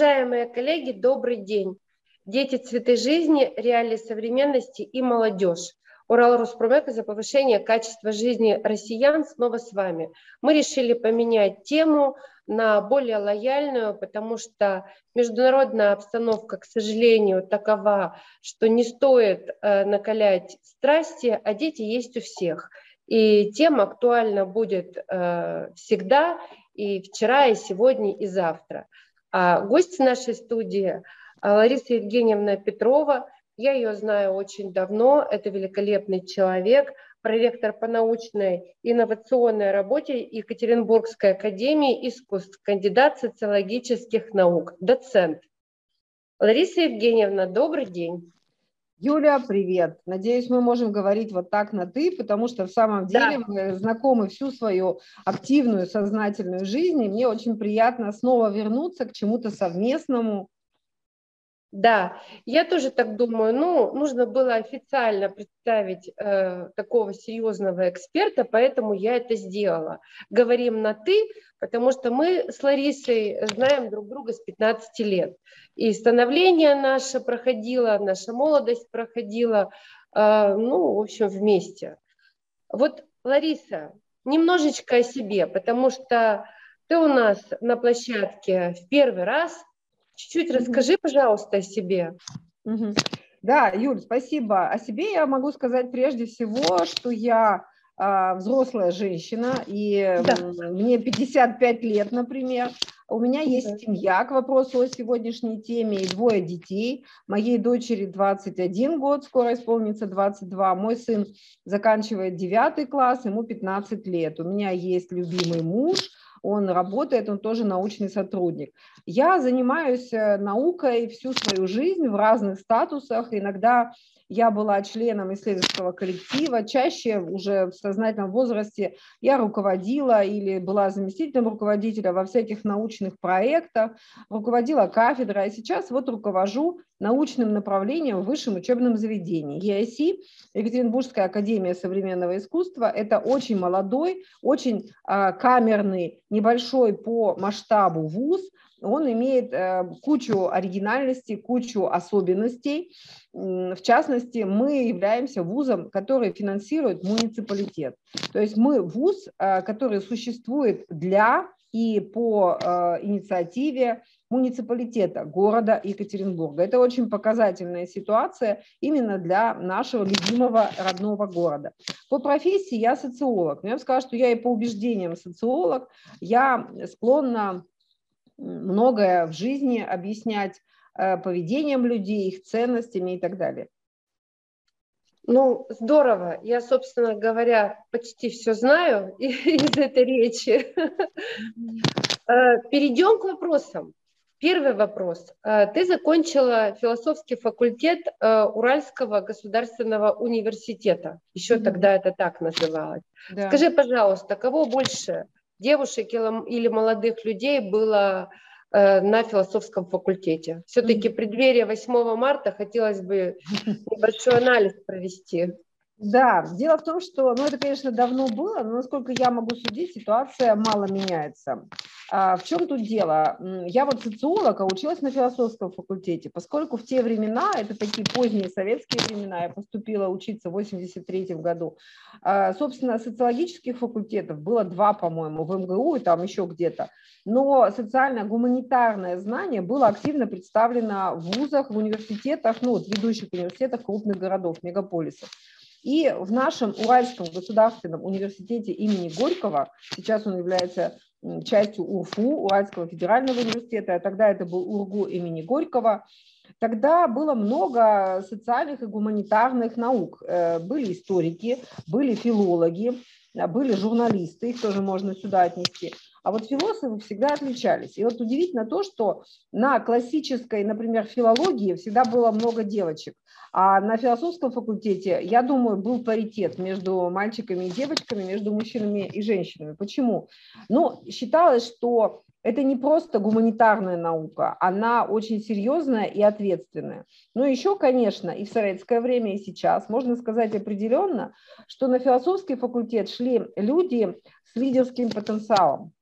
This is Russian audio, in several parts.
Уважаемые коллеги, добрый день. Дети цветы жизни, реалии современности и молодежь. Урал Роспромека за повышение качества жизни россиян снова с вами. Мы решили поменять тему на более лояльную, потому что международная обстановка, к сожалению, такова, что не стоит э, накалять страсти, а дети есть у всех. И тема актуальна будет э, всегда, и вчера, и сегодня, и завтра. А гость нашей студии а, Лариса Евгеньевна Петрова. Я ее знаю очень давно. Это великолепный человек, проректор по научной инновационной работе Екатеринбургской академии искусств, кандидат социологических наук, доцент. Лариса Евгеньевна, добрый день. Юля, привет. Надеюсь, мы можем говорить вот так на «ты», потому что в самом деле да. мы знакомы всю свою активную, сознательную жизнь, и мне очень приятно снова вернуться к чему-то совместному, да, я тоже так думаю. Ну, нужно было официально представить э, такого серьезного эксперта, поэтому я это сделала. Говорим на «ты», потому что мы с Ларисой знаем друг друга с 15 лет. И становление наше проходило, наша молодость проходила, э, ну, в общем, вместе. Вот, Лариса, немножечко о себе, потому что ты у нас на площадке в первый раз – Чуть-чуть расскажи, пожалуйста, о себе. Да, Юль, спасибо. О себе я могу сказать прежде всего, что я взрослая женщина, и да. мне 55 лет, например. У меня есть семья, к вопросу о сегодняшней теме, и двое детей. Моей дочери 21 год, скоро исполнится 22. Мой сын заканчивает 9 класс, ему 15 лет. У меня есть любимый муж – он работает, он тоже научный сотрудник. Я занимаюсь э, наукой всю свою жизнь в разных статусах, иногда я была членом исследовательского коллектива, чаще уже в сознательном возрасте я руководила или была заместителем руководителя во всяких научных проектах, руководила кафедрой, а сейчас вот руковожу научным направлением в высшем учебном заведении. ЕАСИ, Екатеринбургская академия современного искусства, это очень молодой, очень э, камерный, небольшой по масштабу вуз, он имеет э, кучу оригинальностей, кучу особенностей. В частности, мы являемся вузом, который финансирует муниципалитет. То есть мы вуз, э, который существует для и по э, инициативе муниципалитета города Екатеринбурга. Это очень показательная ситуация именно для нашего любимого родного города. По профессии я социолог. Но я бы сказала, что я и по убеждениям социолог. Я склонна многое в жизни объяснять э, поведением людей, их ценностями и так далее. Ну, здорово. Я, собственно говоря, почти все знаю из этой речи. Э, перейдем к вопросам. Первый вопрос. Э, ты закончила философский факультет Уральского государственного университета. Еще mm-hmm. тогда это так называлось. Да. Скажи, пожалуйста, кого больше девушек или молодых людей было э, на философском факультете. Все-таки mm-hmm. преддверие 8 марта хотелось бы небольшой анализ провести. Да, дело в том, что, ну это, конечно, давно было, но насколько я могу судить, ситуация мало меняется. А в чем тут дело? Я вот социолог, а училась на философском факультете, поскольку в те времена, это такие поздние советские времена, я поступила учиться в 83 году, а, собственно, социологических факультетов было два, по-моему, в МГУ и там еще где-то, но социально-гуманитарное знание было активно представлено в вузах, в университетах, ну, вот ведущих университетах крупных городов, мегаполисов. И в нашем Уральском государственном университете имени Горького, сейчас он является частью УРФУ, Уральского федерального университета, а тогда это был УРГУ имени Горького, тогда было много социальных и гуманитарных наук. Э, были историки, были филологи, были журналисты, их тоже можно сюда отнести. А вот философы всегда отличались. И вот удивительно то, что на классической, например, филологии всегда было много девочек. А на философском факультете, я думаю, был паритет между мальчиками и девочками, между мужчинами и женщинами. Почему? Ну, считалось, что это не просто гуманитарная наука, она очень серьезная и ответственная. Но еще, конечно, и в советское время, и сейчас можно сказать определенно, что на философский факультет шли люди с лидерским потенциалом.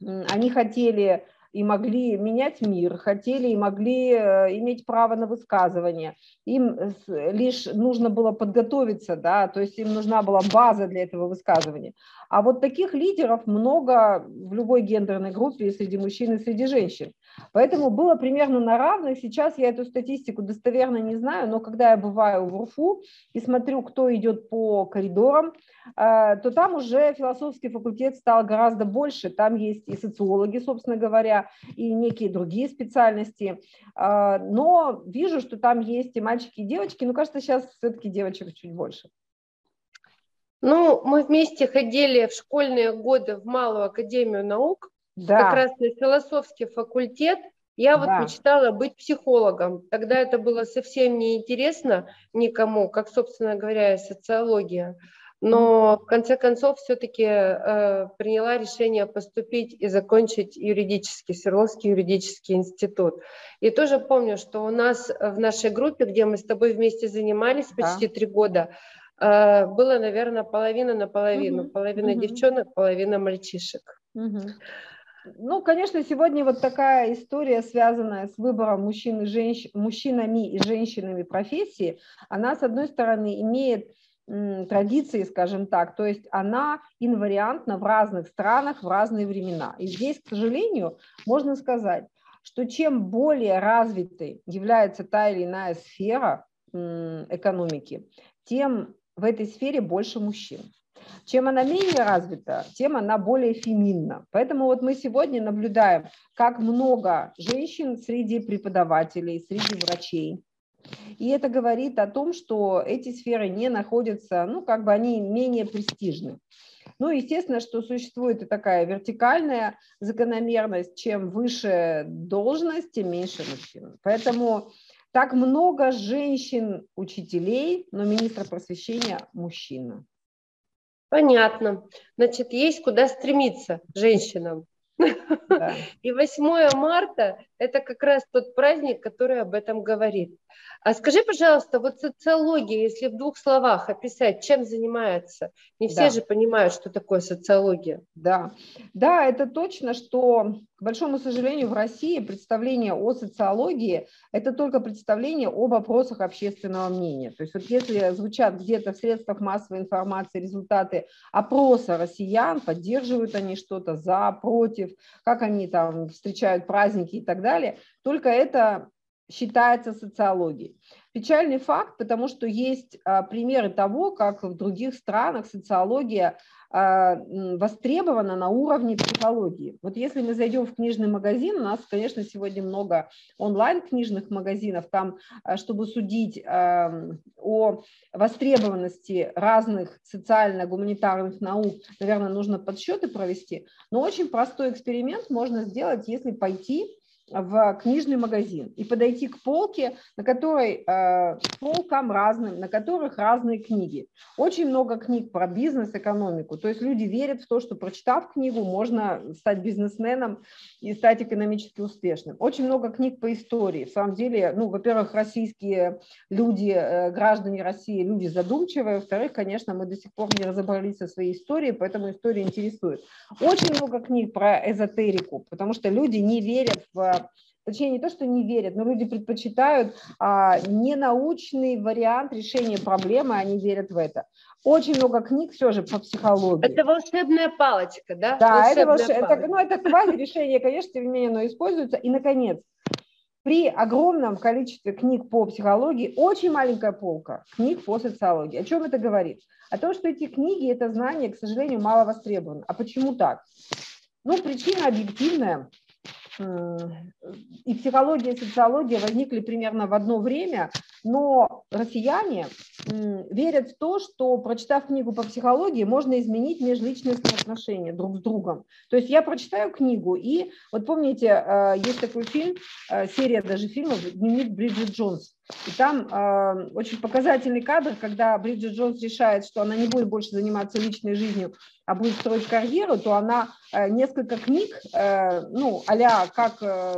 Они хотели и могли менять мир, хотели и могли э, иметь право на высказывание. Им лишь нужно было подготовиться, да, то есть им нужна была база для этого высказывания. А вот таких лидеров много в любой гендерной группе, среди мужчин и среди женщин. Поэтому было примерно на равных. Сейчас я эту статистику достоверно не знаю, но когда я бываю в УРФУ и смотрю, кто идет по коридорам, э, то там уже философский факультет стал гораздо больше. Там есть и социологи, собственно говоря, и некие другие специальности. Э, но вижу, что там есть и мальчики, и девочки. Ну, кажется, сейчас все-таки девочек чуть больше. Ну, мы вместе ходили в школьные годы в Малую Академию наук, да. как раз на философский факультет, я вот да. мечтала быть психологом. Тогда это было совсем неинтересно никому, как, собственно говоря, социология. Но в конце концов все-таки э, приняла решение поступить и закончить юридический, Свердловский юридический институт. И тоже помню, что у нас в нашей группе, где мы с тобой вместе занимались почти три года, э, было, наверное, половина на половину. Угу. Половина угу. девчонок, половина мальчишек. Угу. Ну, конечно, сегодня вот такая история, связанная с выбором мужчин и женщ... мужчинами и женщинами профессии, она, с одной стороны, имеет традиции, скажем так, то есть она инвариантна в разных странах в разные времена. И здесь, к сожалению, можно сказать, что чем более развитой является та или иная сфера экономики, тем в этой сфере больше мужчин. Чем она менее развита, тем она более феминна. Поэтому вот мы сегодня наблюдаем, как много женщин среди преподавателей, среди врачей. И это говорит о том, что эти сферы не находятся, ну, как бы они менее престижны. Ну, естественно, что существует и такая вертикальная закономерность, чем выше должность, тем меньше мужчин. Поэтому так много женщин-учителей, но министр просвещения – мужчина. Понятно. Значит, есть куда стремиться женщинам. Да. И 8 марта – это как раз тот праздник, который об этом говорит. А скажи, пожалуйста, вот социология, если в двух словах описать, чем занимается? Не все да. же понимают, что такое социология. Да, да, это точно, что, к большому сожалению, в России представление о социологии – это только представление об опросах общественного мнения. То есть вот если звучат где-то в средствах массовой информации результаты опроса россиян, поддерживают они что-то за, против, как они там встречают праздники и так далее, только это считается социологией. Печальный факт, потому что есть а, примеры того, как в других странах социология а, востребована на уровне психологии. Вот если мы зайдем в книжный магазин, у нас, конечно, сегодня много онлайн-книжных магазинов, там, а, чтобы судить о востребованности разных социально-гуманитарных наук, наверное, нужно подсчеты провести, но очень простой эксперимент можно сделать, если пойти в книжный магазин и подойти к полке, на которой э, полкам разным, на которых разные книги. Очень много книг про бизнес, экономику. То есть люди верят в то, что прочитав книгу, можно стать бизнесменом и стать экономически успешным. Очень много книг по истории. В самом деле, ну, во-первых, российские люди, э, граждане России, люди задумчивые. Во-вторых, конечно, мы до сих пор не разобрались со своей историей, поэтому история интересует. Очень много книг про эзотерику, потому что люди не верят в точнее не то, что не верят, но люди предпочитают а, ненаучный вариант решения проблемы, они верят в это. Очень много книг все же по психологии. Это волшебная палочка, да? Да, волшебная это, волш... это, ну, это квази-решение, конечно, тем не менее, оно используется. И, наконец, при огромном количестве книг по психологии очень маленькая полка книг по социологии. О чем это говорит? О том, что эти книги, это знание, к сожалению, мало востребовано. А почему так? Ну, причина объективная – и психология, и социология возникли примерно в одно время, но россияне верят в то, что, прочитав книгу по психологии, можно изменить межличностные отношения друг с другом. То есть я прочитаю книгу, и вот помните, э, есть такой фильм, э, серия даже фильмов «Дневник Бриджит Джонс», И там э, очень показательный кадр, когда Бриджит Джонс решает, что она не будет больше заниматься личной жизнью, а будет строить карьеру, то она э, несколько книг, э, ну, а как, э,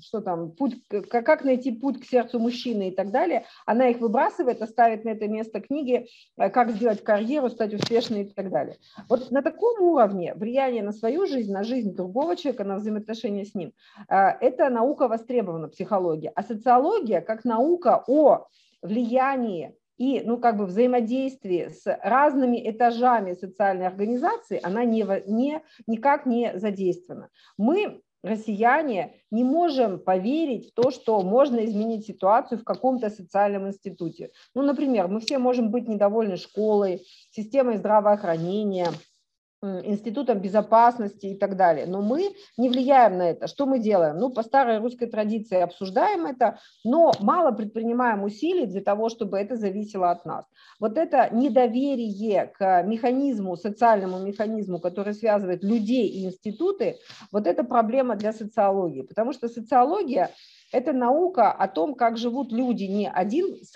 что там, путь, как, найти путь к сердцу мужчины и так далее, она их выбрасывает, оставит на это место книги, как сделать карьеру, стать успешной и так далее. Вот на таком уровне влияние на свою жизнь, на жизнь другого человека, на взаимоотношения с ним, это наука востребована, психология. А социология, как наука о влиянии и ну, как бы взаимодействие с разными этажами социальной организации, она не, не, никак не задействована. Мы, россияне, не можем поверить в то, что можно изменить ситуацию в каком-то социальном институте. Ну, например, мы все можем быть недовольны школой, системой здравоохранения – институтом безопасности и так далее. Но мы не влияем на это. Что мы делаем? Ну, по старой русской традиции обсуждаем это, но мало предпринимаем усилий для того, чтобы это зависело от нас. Вот это недоверие к механизму, социальному механизму, который связывает людей и институты, вот это проблема для социологии. Потому что социология это наука о том, как живут люди не один с,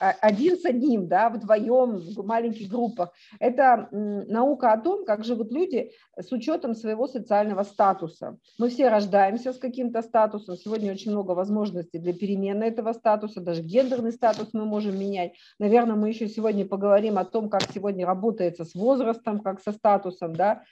а, один с одним, да, вдвоем, в маленьких группах. Это наука о том, как живут люди с учетом своего социального статуса. Мы все рождаемся с каким-то статусом. Сегодня очень много возможностей для перемены этого статуса. Даже гендерный статус мы можем менять. Наверное, мы еще сегодня поговорим о том, как сегодня работается с возрастом, как со статусом, да,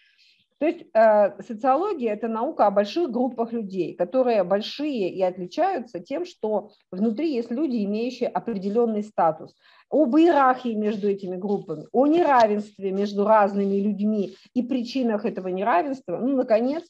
то есть э, социология – это наука о больших группах людей, которые большие и отличаются тем, что внутри есть люди, имеющие определенный статус. Об иерархии между этими группами, о неравенстве между разными людьми и причинах этого неравенства. Ну, наконец,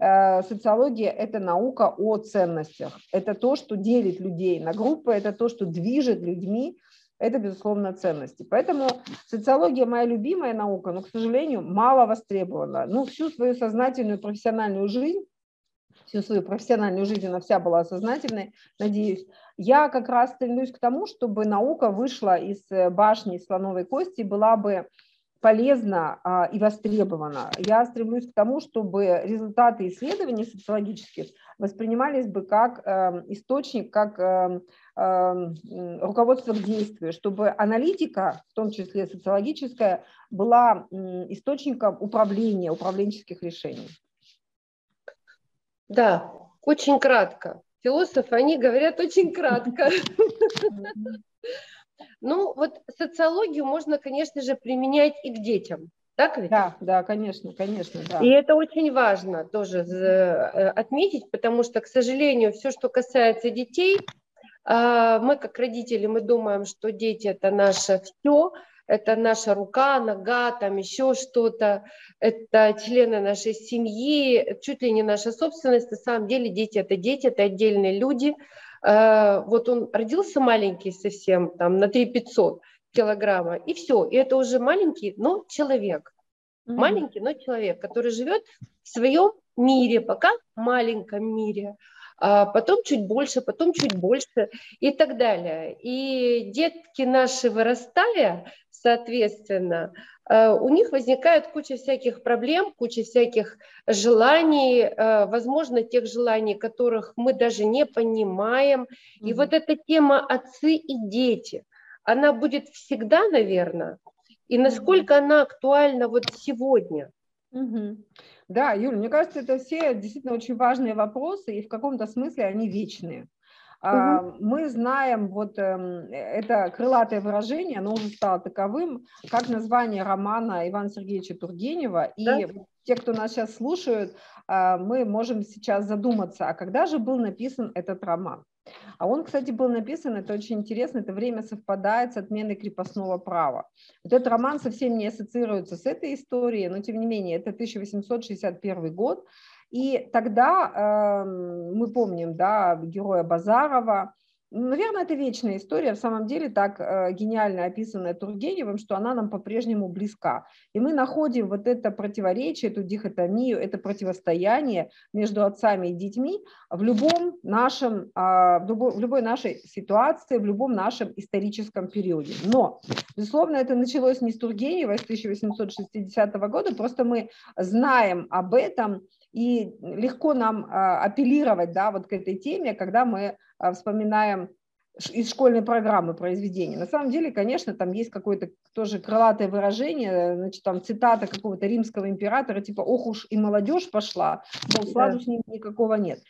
э, социология – это наука о ценностях. Это то, что делит людей на группы, это то, что движет людьми это, безусловно, ценности. Поэтому социология моя любимая наука, но, к сожалению, мало востребована. Ну, всю свою сознательную профессиональную жизнь, всю свою профессиональную жизнь она вся была сознательной, надеюсь, я как раз стремлюсь к тому, чтобы наука вышла из э, башни слоновой кости, была бы полезна а, и востребована. Я стремлюсь к тому, чтобы результаты исследований социологических воспринимались бы как э, источник, как э, Эм, руководство к действию, чтобы аналитика, в том числе социологическая, была источником управления, управленческих решений. Да, очень кратко. Философы, они говорят очень кратко. Ну, вот социологию можно, конечно же, применять и к детям. Так ведь? Да, да, конечно, конечно, да. И это очень важно тоже э, отметить, потому что, к сожалению, все, что касается детей, а, мы как родители, мы думаем, что дети это наше все, это наша рука, нога, там еще что-то, это члены нашей семьи, чуть ли не наша собственность. На самом деле дети это дети, это отдельные люди. А, вот он родился маленький совсем, там на 3 500 килограмма, и все, и это уже маленький, но человек. Mm-hmm. Маленький, но человек, который живет в своем мире, пока в маленьком мире а потом чуть больше, потом чуть больше и так далее. И детки наши вырастая, соответственно, э, у них возникает куча всяких проблем, куча всяких желаний, э, возможно, тех желаний, которых мы даже не понимаем. Mm-hmm. И вот эта тема отцы и дети, она будет всегда, наверное, и насколько она актуальна вот сегодня. Mm-hmm. Да, Юля, мне кажется, это все действительно очень важные вопросы, и в каком-то смысле они вечные. Угу. Мы знаем вот эм, это крылатое выражение, оно уже стало таковым, как название романа Ивана Сергеевича Тургенева. И да? те, кто нас сейчас слушают, а, мы можем сейчас задуматься, а когда же был написан этот роман? А он, кстати, был написан, это очень интересно, это время совпадает с отменой крепостного права. Вот этот роман совсем не ассоциируется с этой историей, но тем не менее, это 1861 год, и тогда э, мы помним, да, героя Базарова, Наверное, это вечная история, в самом деле так э, гениально описанная Тургеневым, что она нам по-прежнему близка. И мы находим вот это противоречие, эту дихотомию, это противостояние между отцами и детьми в любом нашем, э, в, любой, нашей ситуации, в любом нашем историческом периоде. Но, безусловно, это началось не с Тургенева, с 1860 года, просто мы знаем об этом, и легко нам а, апеллировать да, вот к этой теме, когда мы а, вспоминаем из школьной программы произведения. На самом деле, конечно, там есть какое-то тоже крылатое выражение, значит, там цитата какого-то римского императора, типа «ох уж и молодежь пошла», мол, сладу с ним никакого нет.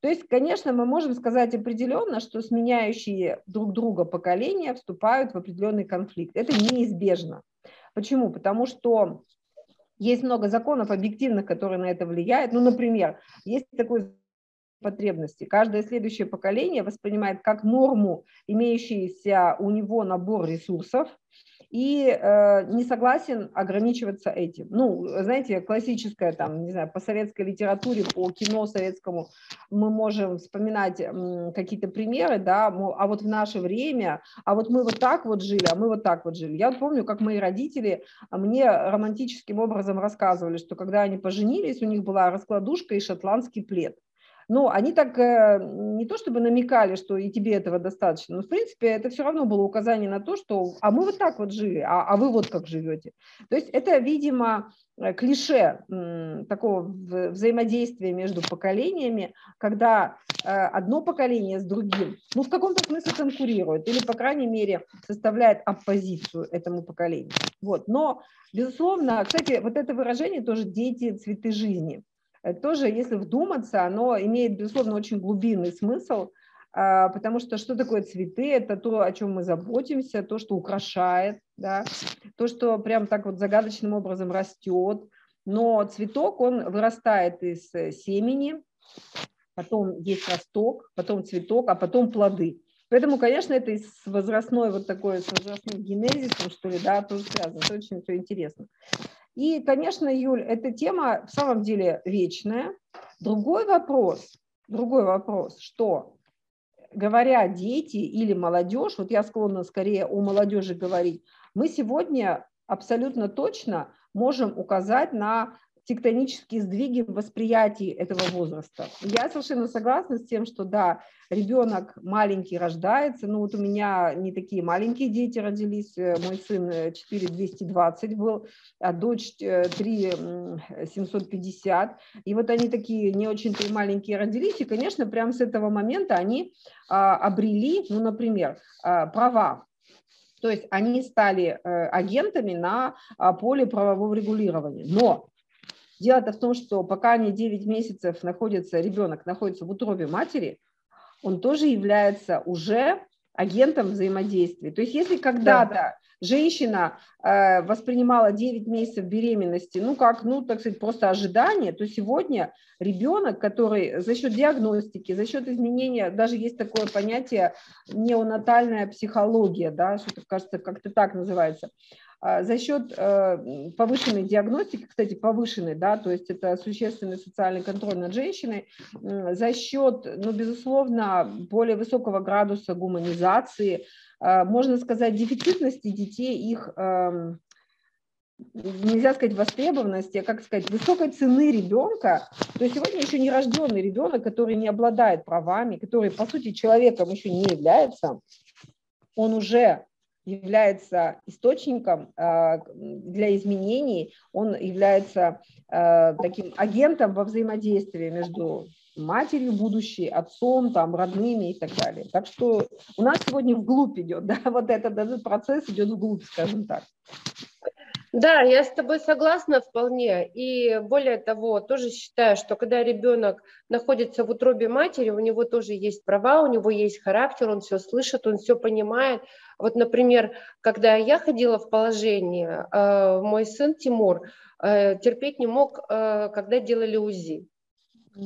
То есть, конечно, мы можем сказать определенно, что сменяющие друг друга поколения вступают в определенный конфликт. Это неизбежно. Почему? Потому что есть много законов объективных, которые на это влияют. Ну, например, есть такой потребности. Каждое следующее поколение воспринимает как норму имеющийся у него набор ресурсов и э, не согласен ограничиваться этим. Ну, знаете, классическая там, не знаю, по советской литературе, по кино советскому мы можем вспоминать какие-то примеры, да, мол, а вот в наше время, а вот мы вот так вот жили, а мы вот так вот жили. Я вот помню, как мои родители мне романтическим образом рассказывали, что когда они поженились, у них была раскладушка и шотландский плед. Но они так э, не то чтобы намекали, что и тебе этого достаточно, но в принципе это все равно было указание на то, что а мы вот так вот жили, а, а вы вот как живете. То есть это, видимо, э, клише такого взаимодействия между поколениями, когда э, одно поколение с другим, ну, в каком-то смысле конкурирует или, по крайней мере, составляет оппозицию этому поколению. Вот. Но, безусловно, кстати, вот это выражение тоже «дети – цветы жизни» тоже, если вдуматься, оно имеет, безусловно, очень глубинный смысл, а, потому что что такое цветы? Это то, о чем мы заботимся, то, что украшает, да, то, что прям так вот загадочным образом растет. Но цветок, он вырастает из э, семени, потом есть росток, потом цветок, а потом плоды. Поэтому, конечно, это с возрастной вот такой, с возрастным генезисом, что ли, да, тоже связано. Это очень все интересно. И, конечно, Юль, эта тема в самом деле вечная. Другой вопрос, другой вопрос, что говоря дети или молодежь, вот я склонна скорее о молодежи говорить, мы сегодня абсолютно точно можем указать на тектонические сдвиги в восприятии этого возраста. Я совершенно согласна с тем, что да, ребенок маленький рождается, но вот у меня не такие маленькие дети родились, э, мой сын 4220 э, был, а дочь 3750, э, и вот они такие не очень-то маленькие родились, и, конечно, прямо с этого момента они а, обрели, ну, например, а, права. То есть они стали агентами на а, поле правового регулирования. Но Дело-то в том, что пока они 9 месяцев находятся, ребенок находится в утробе матери, он тоже является уже агентом взаимодействия. То есть если когда-то да. женщина э, воспринимала 9 месяцев беременности, ну как, ну так сказать, просто ожидание, то сегодня ребенок, который за счет диагностики, за счет изменения, даже есть такое понятие неонатальная психология, да, что-то кажется, как-то так называется, за счет э, повышенной диагностики, кстати, повышенной, да, то есть это существенный социальный контроль над женщиной, за счет, ну, безусловно, более высокого градуса гуманизации, а, можно сказать, дефицитности детей, их эм, нельзя сказать востребованности, а как сказать, высокой цены ребенка, то сегодня еще не рожденный ребенок, который не обладает правами, который, по сути, человеком еще не является, он уже является источником а, для изменений, он является а, таким агентом во взаимодействии между матерью будущей, отцом, там, родными и так далее. Так что у нас сегодня вглубь идет, да, вот этот, этот процесс идет вглубь, скажем так. Да, я с тобой согласна вполне. И более того, тоже считаю, что когда ребенок находится в утробе матери, у него тоже есть права, у него есть характер, он все слышит, он все понимает. Вот, например, когда я ходила в положение, э, мой сын Тимур э, терпеть не мог, э, когда делали УЗИ.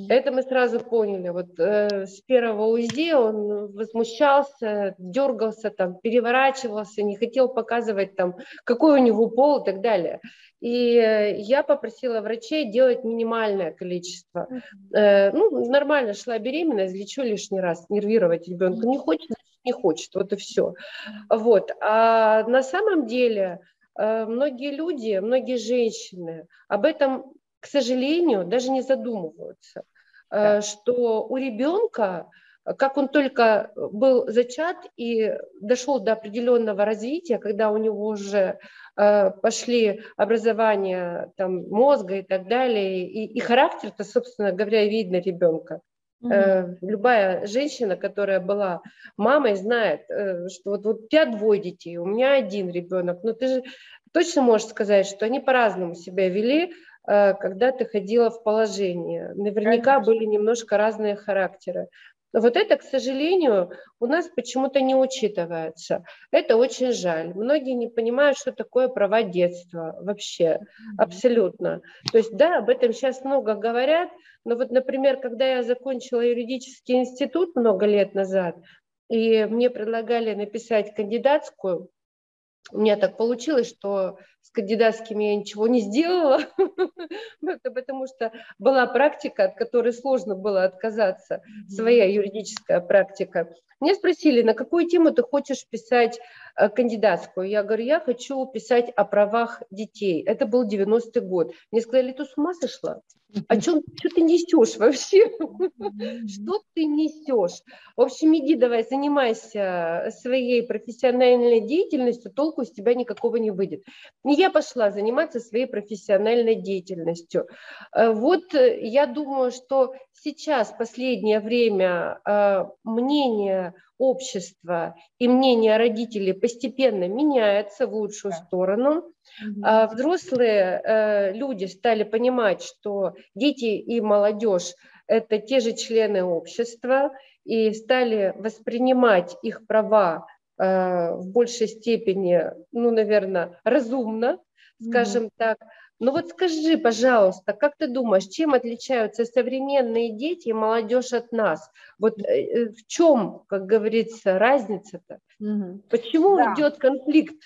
Это мы сразу поняли. Вот э, с первого УЗИ он возмущался, дергался, там, переворачивался, не хотел показывать, там, какой у него пол и так далее. И э, я попросила врачей делать минимальное количество. Э, ну, нормально шла беременность, лечу лишний раз, нервировать ребенка не хочет, не хочет, вот и все. Вот. А на самом деле э, многие люди, многие женщины об этом к сожалению, даже не задумываются, э, да. что у ребенка, как он только был зачат и дошел до определенного развития, когда у него уже э, пошли образование там, мозга и так далее, и, и характер-то, собственно говоря, видно ребенка. Угу. Любая женщина, которая была мамой, знает, э, что вот, вот у тебя двое детей, у меня один ребенок. Но ты же точно можешь сказать, что они по-разному себя вели, э, когда ты ходила в положение. Наверняка Конечно. были немножко разные характеры. Но вот это, к сожалению, у нас почему-то не учитывается. Это очень жаль. Многие не понимают, что такое права детства вообще, абсолютно. То есть, да, об этом сейчас много говорят, но вот, например, когда я закончила юридический институт много лет назад, и мне предлагали написать кандидатскую, у меня так получилось, что с кандидатскими я ничего не сделала, это потому что была практика, от которой сложно было отказаться, своя юридическая практика. Меня спросили, на какую тему ты хочешь писать э, кандидатскую? Я говорю, я хочу писать о правах детей. Это был 90-й год. Мне сказали, ты с ума сошла? О чем что ты несешь вообще? Что ты несешь? В общем, иди давай, занимайся своей профессиональной деятельностью, толку из тебя никакого не выйдет. И я пошла заниматься своей профессиональной деятельностью. Э, вот э, я думаю, что сейчас, последнее время, э, мнение общества и мнение родителей постепенно меняется в лучшую сторону. А взрослые люди стали понимать, что дети и молодежь – это те же члены общества, и стали воспринимать их права в большей степени, ну, наверное, разумно, скажем mm-hmm. так. Но вот скажи, пожалуйста, как ты думаешь, чем отличаются современные дети и молодежь от нас? Вот э, в чем, как говорится, разница-то? Угу. Почему да. идет конфликт?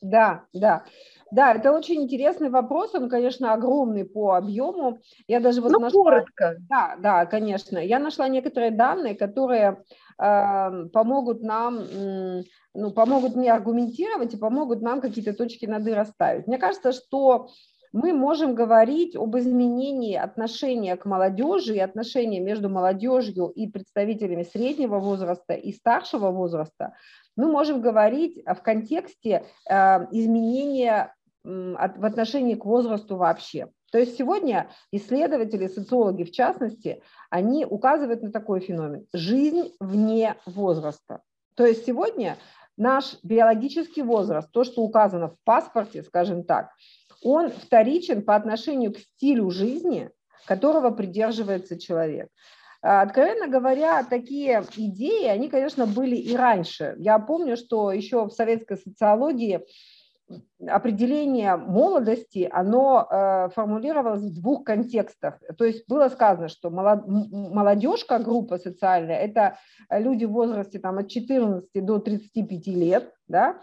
Да, да. Да, это очень интересный вопрос, он, конечно, огромный по объему. Я даже вот ну, нашла... коротко. Да, да, конечно. Я нашла некоторые данные, которые э, помогут нам, э, ну, помогут мне аргументировать и помогут нам какие-то точки над «и» расставить. Мне кажется, что мы можем говорить об изменении отношения к молодежи и отношения между молодежью и представителями среднего возраста и старшего возраста. Мы можем говорить в контексте э, изменения в отношении к возрасту вообще. То есть сегодня исследователи, социологи в частности, они указывают на такой феномен – жизнь вне возраста. То есть сегодня наш биологический возраст, то, что указано в паспорте, скажем так, он вторичен по отношению к стилю жизни, которого придерживается человек. А, откровенно говоря, такие идеи, они, конечно, были и раньше. Я помню, что еще в советской социологии определение молодости, оно э, формулировалось в двух контекстах. То есть было сказано, что молодежь как группа социальная – это люди в возрасте там, от 14 до 35 лет, да?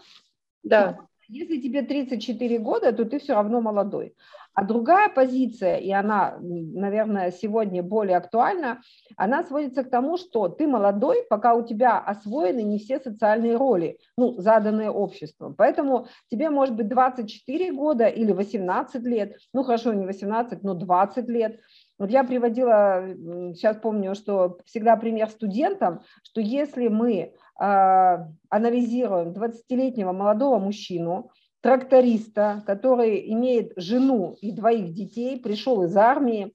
Да. Если тебе 34 года, то ты все равно молодой. А другая позиция, и она, наверное, сегодня более актуальна, она сводится к тому, что ты молодой, пока у тебя освоены не все социальные роли, ну, заданные обществом. Поэтому тебе может быть 24 года или 18 лет, ну, хорошо, не 18, но 20 лет. Вот я приводила, сейчас помню, что всегда пример студентам, что если мы э, анализируем 20-летнего молодого мужчину, тракториста, который имеет жену и двоих детей, пришел из армии,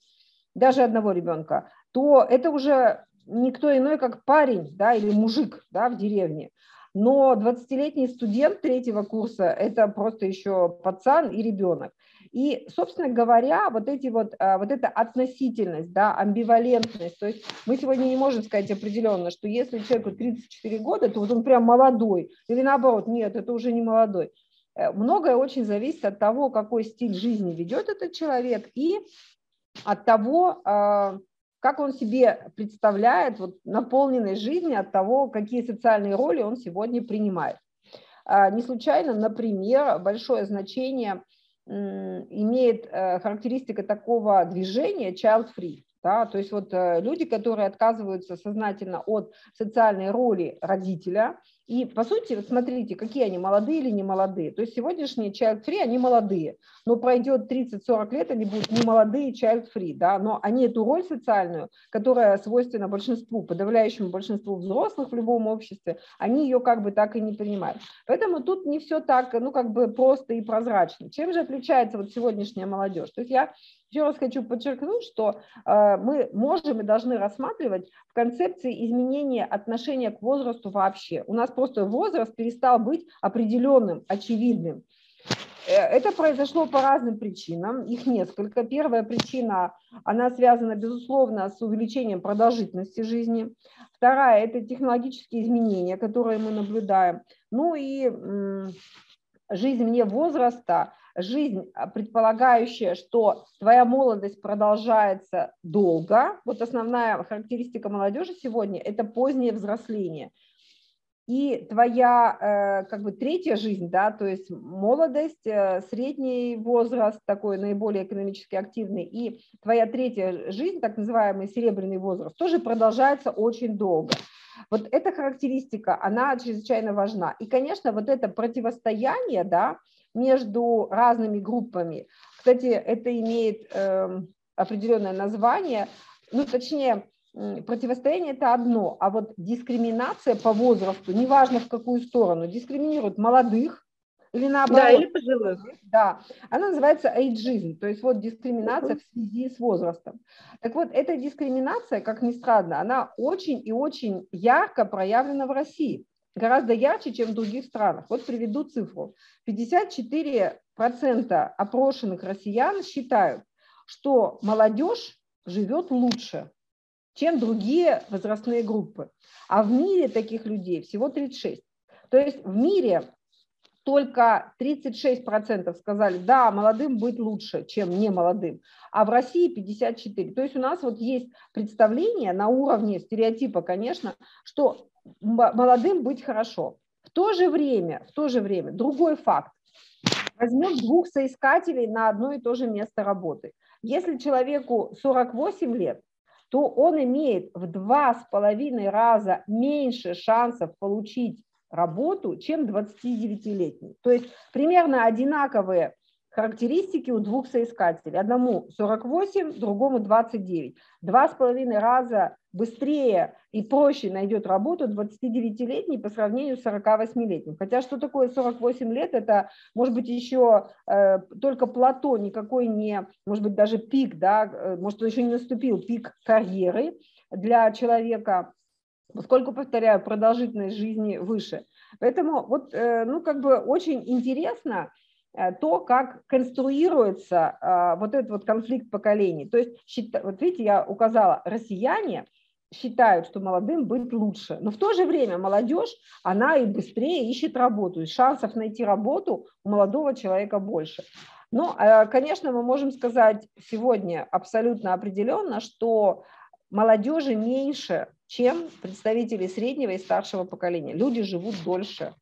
даже одного ребенка, то это уже никто иной, как парень да, или мужик да, в деревне. Но 20-летний студент третьего курса – это просто еще пацан и ребенок. И, собственно говоря, вот, эти вот, а, вот эта относительность, да, амбивалентность, то есть мы сегодня не можем сказать определенно, что если человеку 34 года, то вот он прям молодой, или наоборот, нет, это уже не молодой. Э, многое очень зависит от того, какой стиль жизни ведет этот человек и от того, а, как он себе представляет вот, наполненность жизни, от того, какие социальные роли он сегодня принимает. А, не случайно, например, большое значение имеет э, характеристика такого движения child-free. Да, то есть вот э, люди, которые отказываются сознательно от социальной роли родителя, И, по сути, вот смотрите, какие они, молодые или не молодые. То есть сегодняшние child-free, они молодые, но пройдет 30-40 лет, они будут не молодые child-free, да, но они эту роль социальную, которая свойственна большинству, подавляющему большинству взрослых в любом обществе, они ее как бы так и не принимают. Поэтому тут не все так, ну, как бы просто и прозрачно. Чем же отличается вот сегодняшняя молодежь? То есть я еще раз хочу подчеркнуть, что э, мы можем и должны рассматривать в концепции изменения отношения к возрасту вообще. У нас просто возраст перестал быть определенным, очевидным. Э, это произошло по разным причинам, их несколько. Первая причина, она связана, безусловно, с увеличением продолжительности жизни. Вторая – это технологические изменения, которые мы наблюдаем. Ну и жизнь вне возраста жизнь, а, предполагающая, что твоя молодость продолжается долго. Вот основная характеристика молодежи сегодня – это позднее взросление. И твоя э, как бы третья жизнь, да, то есть молодость, э, средний возраст, такой наиболее экономически активный, и твоя третья жизнь, так называемый серебряный возраст, тоже продолжается очень долго. Вот эта характеристика, она чрезвычайно важна. И, конечно, вот это противостояние, да, между разными группами. Кстати, это имеет э, определенное название, ну, точнее, противостояние – это одно, а вот дискриминация по возрасту, неважно в какую сторону, дискриминирует молодых, или наоборот. Да, или пожилых. Да, она называется эйджизм, то есть вот дискриминация в связи с возрастом. Так вот, эта дискриминация, как ни странно, она очень и очень ярко проявлена в России гораздо ярче, чем в других странах. Вот приведу цифру. 54% опрошенных россиян считают, что молодежь живет лучше, чем другие возрастные группы. А в мире таких людей всего 36. То есть в мире только 36% сказали, да, молодым быть лучше, чем не молодым, а в России 54%. То есть у нас вот есть представление на уровне стереотипа, конечно, что молодым быть хорошо. В то же время, в то же время, другой факт. Возьмем двух соискателей на одно и то же место работы. Если человеку 48 лет, то он имеет в два с половиной раза меньше шансов получить работу, чем 29-летний. То есть примерно одинаковые характеристики у двух соискателей. Одному 48, другому 29. Два с половиной раза быстрее и проще найдет работу 29-летний по сравнению с 48-летним. Хотя что такое 48 лет, это может быть еще э, только плато, никакой не, может быть даже пик, да, э, может еще не наступил пик карьеры для человека, поскольку, повторяю, продолжительность жизни выше. Поэтому вот, э, ну, как бы очень интересно, то, как конструируется а, вот этот вот конфликт поколений. То есть, вот видите, я указала, россияне считают, что молодым быть лучше, но в то же время молодежь, она и быстрее ищет работу, и шансов найти работу у молодого человека больше. Но, э, конечно, мы можем сказать сегодня абсолютно определенно, что молодежи меньше, чем представители среднего и старшего поколения. Люди живут дольше.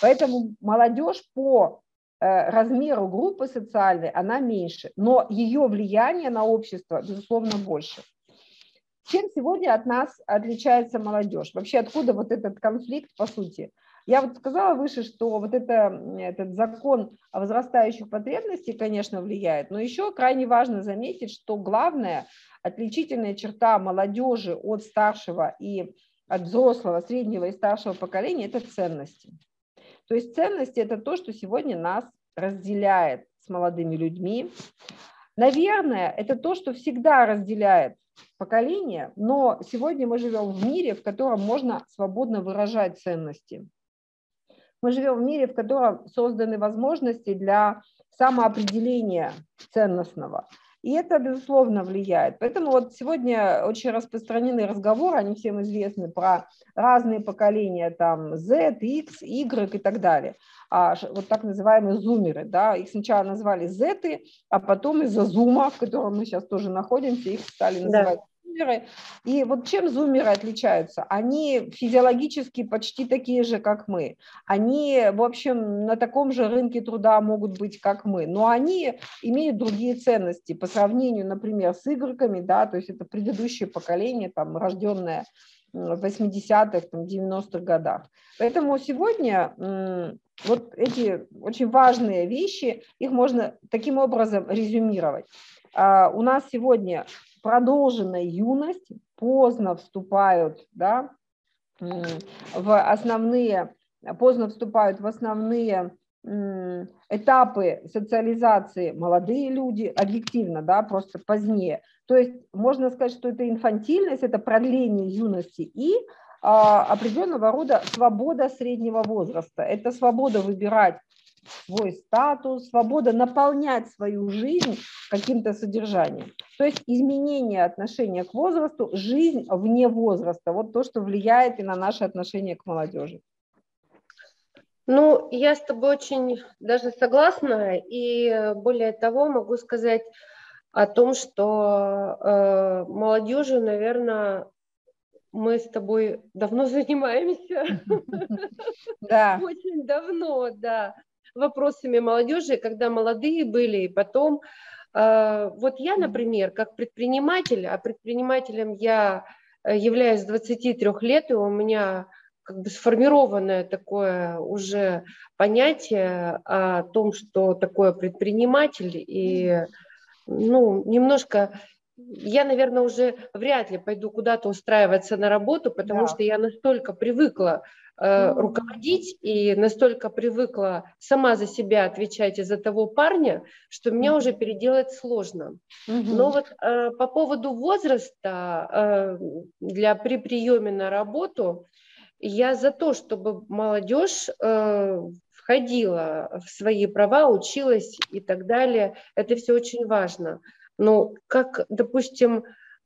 Поэтому молодежь по Э, размеру группы социальной она меньше, но ее влияние на общество, безусловно, больше. Чем сегодня от нас отличается молодежь? Вообще откуда вот этот конфликт по сути? Я вот сказала выше, что вот это, этот закон о возрастающих потребностей, конечно, влияет, но еще крайне важно заметить, что главная отличительная черта молодежи от старшего и от взрослого, среднего и старшего поколения – это ценности. То есть ценности – это то, что сегодня нас разделяет с молодыми людьми. Наверное, это то, что всегда разделяет поколение, но сегодня мы живем в мире, в котором можно свободно выражать ценности. Мы живем в мире, в котором созданы возможности для самоопределения ценностного. И это, безусловно, влияет. Поэтому вот сегодня очень распространены разговоры, они всем известны, про разные поколения, там, Z, X, Y и так далее. А, вот так называемые зумеры, да, их сначала назвали Z, а потом из-за зума, в котором мы сейчас тоже находимся, их стали называть зумеры. И вот чем зумеры отличаются? Они физиологически почти такие же, как мы. Они, в общем, на таком же рынке труда могут быть, как мы. Но они имеют другие ценности по сравнению, например, с игроками, да, то есть это предыдущее поколение, там, рожденное в 80-х, 90-х годах. Поэтому сегодня вот эти очень важные вещи, их можно таким образом резюмировать. А, у нас сегодня продолженная юность, поздно вступают да, в основные, поздно вступают в основные этапы социализации молодые люди, объективно, да, просто позднее. То есть можно сказать, что это инфантильность, это продление юности и а, определенного рода свобода среднего возраста. Это свобода выбирать свой статус, свобода наполнять свою жизнь каким-то содержанием. То есть изменение отношения к возрасту, жизнь вне возраста. Вот то, что влияет и на наши отношения к молодежи. Ну, я с тобой очень даже согласна, и более того могу сказать о том, что э, молодежи, наверное, мы с тобой давно занимаемся. Да. Очень давно, да. Вопросами молодежи, когда молодые были, и потом. Э, вот я, например, как предприниматель, а предпринимателем я э, являюсь 23 лет, и у меня как бы сформированное такое уже понятие о том, что такое предприниматель, и ну, немножко я, наверное, уже вряд ли пойду куда-то устраиваться на работу, потому да. что я настолько привыкла э, руководить и настолько привыкла сама за себя отвечать из-за того парня, что меня уже переделать сложно. Но вот э, по поводу возраста э, для при приеме на работу я за то, чтобы молодежь э, входила в свои права, училась и так далее. Это все очень важно. Но как, допустим,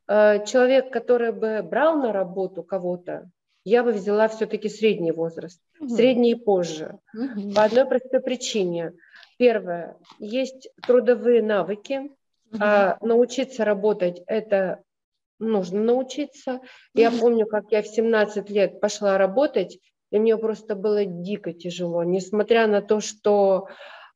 э, человек, который бы брал на работу кого-то, я бы взяла все-таки средний возраст, угу. средний и позже. Угу. По одной простой причине. Первое, есть трудовые навыки, угу. а научиться работать это нужно научиться. Я помню, как я в 17 лет пошла работать, и мне просто было дико тяжело, несмотря на то, что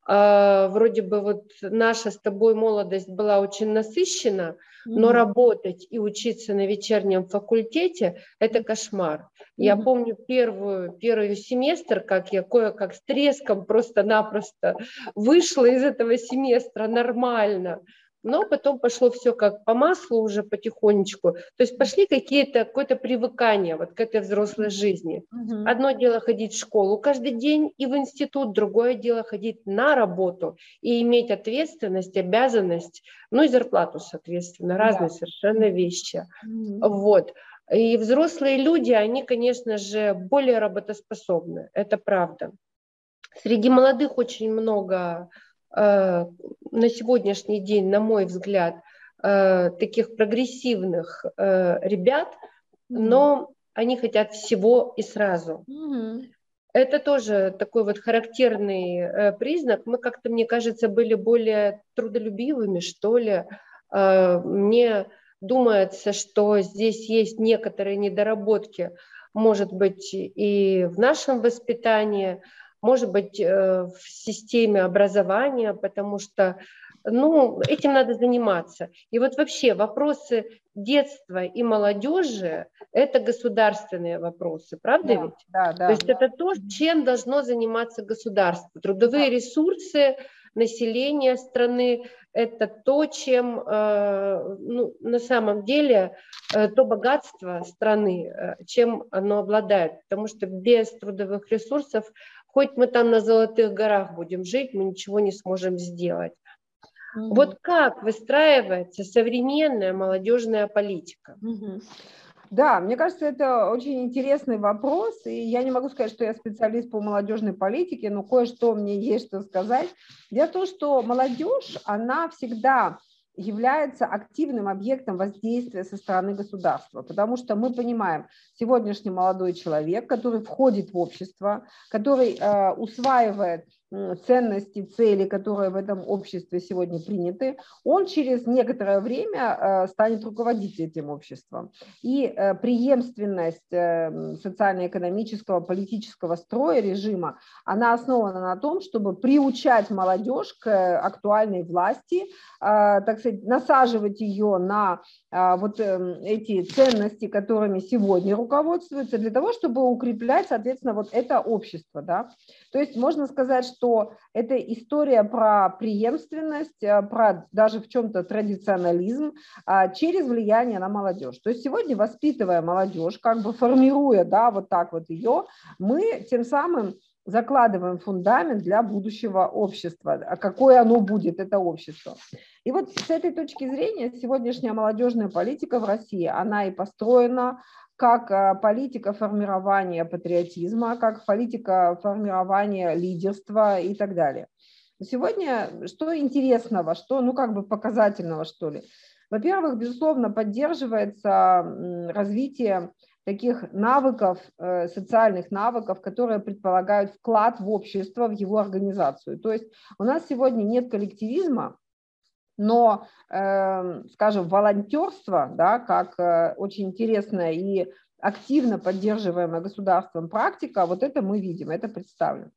вроде бы вот наша с тобой молодость была очень насыщена, но работать и учиться на вечернем факультете – это кошмар. Я помню первую, первый семестр, как я кое-как с треском просто-напросто вышла из этого семестра нормально – но потом пошло все как по маслу уже потихонечку. То есть пошли какие-то, какое-то привыкание вот к этой взрослой жизни. Угу. Одно дело ходить в школу каждый день и в институт, другое дело ходить на работу и иметь ответственность, обязанность, ну и зарплату, соответственно, разные да. совершенно вещи. Угу. Вот. И взрослые люди, они, конечно же, более работоспособны, это правда. Среди молодых очень много на сегодняшний день, на мой взгляд, э, таких прогрессивных э, ребят, но они хотят всего и сразу. Это тоже такой вот характерный признак. Мы как-то, мне кажется, были более трудолюбивыми, что ли. Мне думается, что здесь есть некоторые недоработки, может быть, и в нашем воспитании, может быть, э, в системе образования, потому что ну, этим надо заниматься. И вот вообще вопросы детства и молодежи – это государственные вопросы, правда да, ведь? Да, да. То есть это то, чем должно заниматься государство. Трудовые ресурсы, население страны – это то, чем э, ну, на самом деле э, то богатство страны, чем оно обладает. Потому что без трудовых ресурсов хоть мы там на Золотых горах будем жить, мы ничего не сможем сделать. Угу. Вот как выстраивается современная молодежная политика? Угу. Да, мне кажется, это очень интересный вопрос, и я не могу сказать, что я специалист по молодежной политике, но кое-что мне есть что сказать. Дело в том, что молодежь, она всегда является активным объектом воздействия со стороны государства, потому что мы понимаем, сегодняшний молодой человек, который входит в общество, который э, усваивает ценности, цели, которые в этом обществе сегодня приняты, он через некоторое время э, станет руководить этим обществом. И э, преемственность э, социально-экономического, политического строя режима, она основана на том, чтобы приучать молодежь к актуальной власти, так сказать, насаживать ее на вот эти ценности, которыми сегодня руководствуются, для того, чтобы укреплять, соответственно, вот это общество. Да? То есть можно сказать, что это история про преемственность, э, про даже в чем-то традиционализм а, через влияние на молодежь. То есть сегодня, воспитывая молодежь, как бы формируя да, вот так вот ее, мы тем самым закладываем фундамент для будущего общества, а какое оно будет, это общество. И вот с этой точки зрения сегодняшняя молодежная политика в России, она и построена как а, политика формирования патриотизма, как политика формирования лидерства и так далее. Сегодня что интересного, что, ну, как бы показательного, что ли? Во-первых, безусловно, поддерживается развитие таких навыков, э, социальных навыков, которые предполагают вклад в общество, в его организацию. То есть у нас сегодня нет коллективизма, но, эм, скажем, волонтерство, да, как э, очень интересная и активно поддерживаемая государством практика, вот это мы видим, это представлено.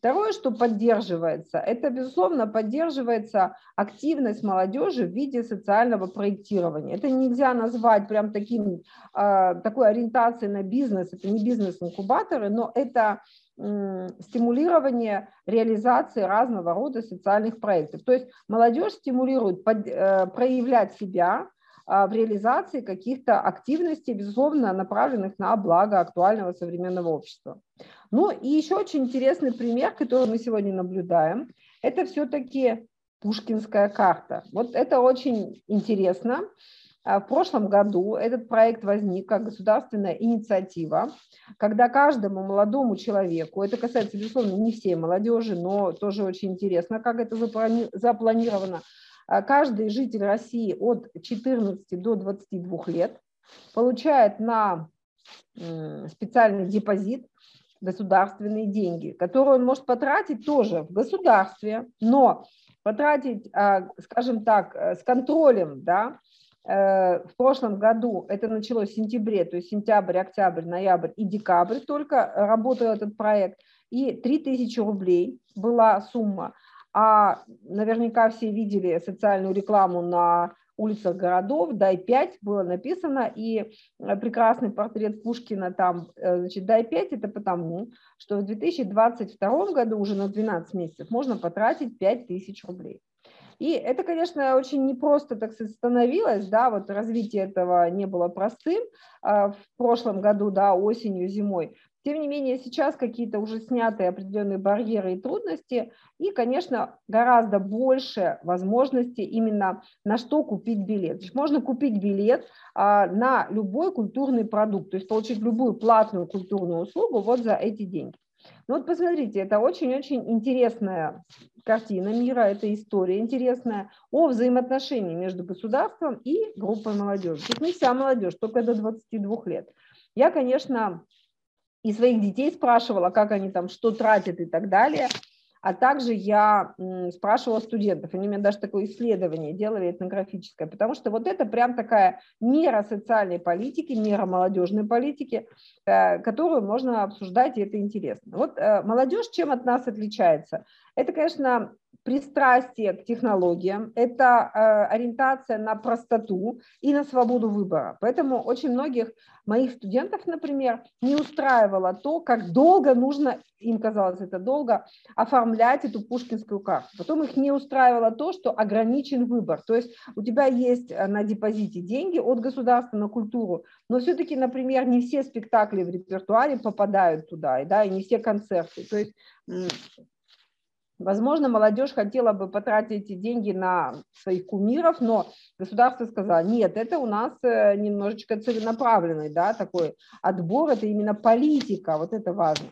Второе, что поддерживается, это, безусловно, поддерживается активность молодежи в виде социального проектирования. Это нельзя назвать прям таким, а, такой ориентацией на бизнес, это не бизнес-инкубаторы, но это стимулирование реализации разного рода социальных проектов. То есть молодежь стимулирует под, э, проявлять себя, а, в реализации каких-то активностей, безусловно, направленных на благо актуального современного общества. Ну и еще очень интересный пример, который мы сегодня наблюдаем, это все-таки Пушкинская карта. Вот это очень интересно. А, в прошлом году этот проект возник как государственная инициатива, когда каждому молодому человеку, это касается, безусловно, не всей молодежи, но тоже очень интересно, как это запланировано, а каждый житель России от 14 до 22 лет получает на специальный депозит государственные деньги, которые он может потратить тоже в государстве, но потратить, а, скажем так, э, с контролем, да, в прошлом году это началось в сентябре, то есть сентябрь, октябрь, ноябрь и декабрь только работал этот проект, и 3000 рублей была сумма а наверняка все видели социальную рекламу на улицах городов, дай 5 было написано, и э, прекрасный портрет Пушкина там, э, значит, дай 5 это потому, что в 2022 году уже на 12 месяцев можно потратить 5 тысяч рублей. И это, конечно, очень непросто так становилось, да, вот развитие этого не было простым а, в прошлом году, да, осенью, зимой. Тем не менее, сейчас какие-то уже снятые определенные барьеры и трудности, и, конечно, гораздо больше возможностей именно на что купить билет. То есть можно купить билет а, на любой культурный продукт, то есть получить любую платную культурную услугу вот за эти деньги. Ну вот посмотрите, это очень-очень интересная картина мира, это история интересная о взаимоотношении между государством и группой молодежи. Тут не вся молодежь, только до 22 лет. Я, конечно, и своих детей спрашивала, как они там, что тратят и так далее. А также я спрашивала студентов, они мне даже такое исследование делали этнографическое, потому что вот это прям такая мера социальной политики, мера молодежной политики, э, которую можно обсуждать, и это интересно. Вот э, молодежь чем от нас отличается? Это, конечно, пристрастие к технологиям, это э, ориентация на простоту и на свободу выбора. Поэтому очень многих моих студентов, например, не устраивало то, как долго нужно, им казалось это долго, оформлять эту пушкинскую карту. Потом их не устраивало то, что ограничен выбор. То есть у тебя есть э, на депозите деньги от государства на культуру, но все-таки, например, не все спектакли в репертуаре попадают туда, да, и не все концерты. То есть Возможно, молодежь хотела бы потратить эти деньги на своих кумиров, но государство сказало, нет, это у нас э, немножечко целенаправленный да, такой отбор, это именно политика, вот это важно.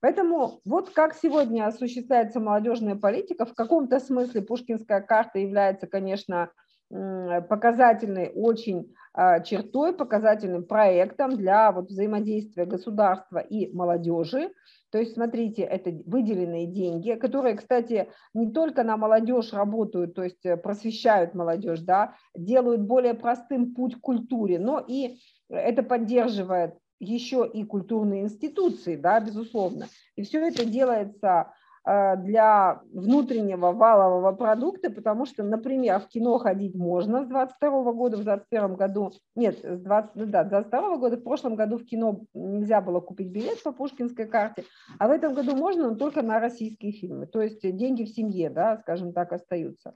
Поэтому вот как сегодня осуществляется молодежная политика, в каком-то смысле Пушкинская карта является, конечно, показательной очень а, чертой, показательным проектом для вот взаимодействия государства и молодежи, То есть, смотрите, это выделенные деньги, которые, кстати, не только на молодежь работают, то есть э, просвещают молодежь, да, делают более простым путь к культуре, но и это поддерживает еще и культурные институции, да, безусловно. И все это делается для внутреннего валового продукта, потому что, например, в кино ходить можно с 22 года, в 21 году, нет, с 20, ну да, 22 года, в прошлом году в кино нельзя было купить билет по пушкинской карте, а в этом году можно, но только на российские фильмы, то есть деньги в семье, да, скажем так, остаются.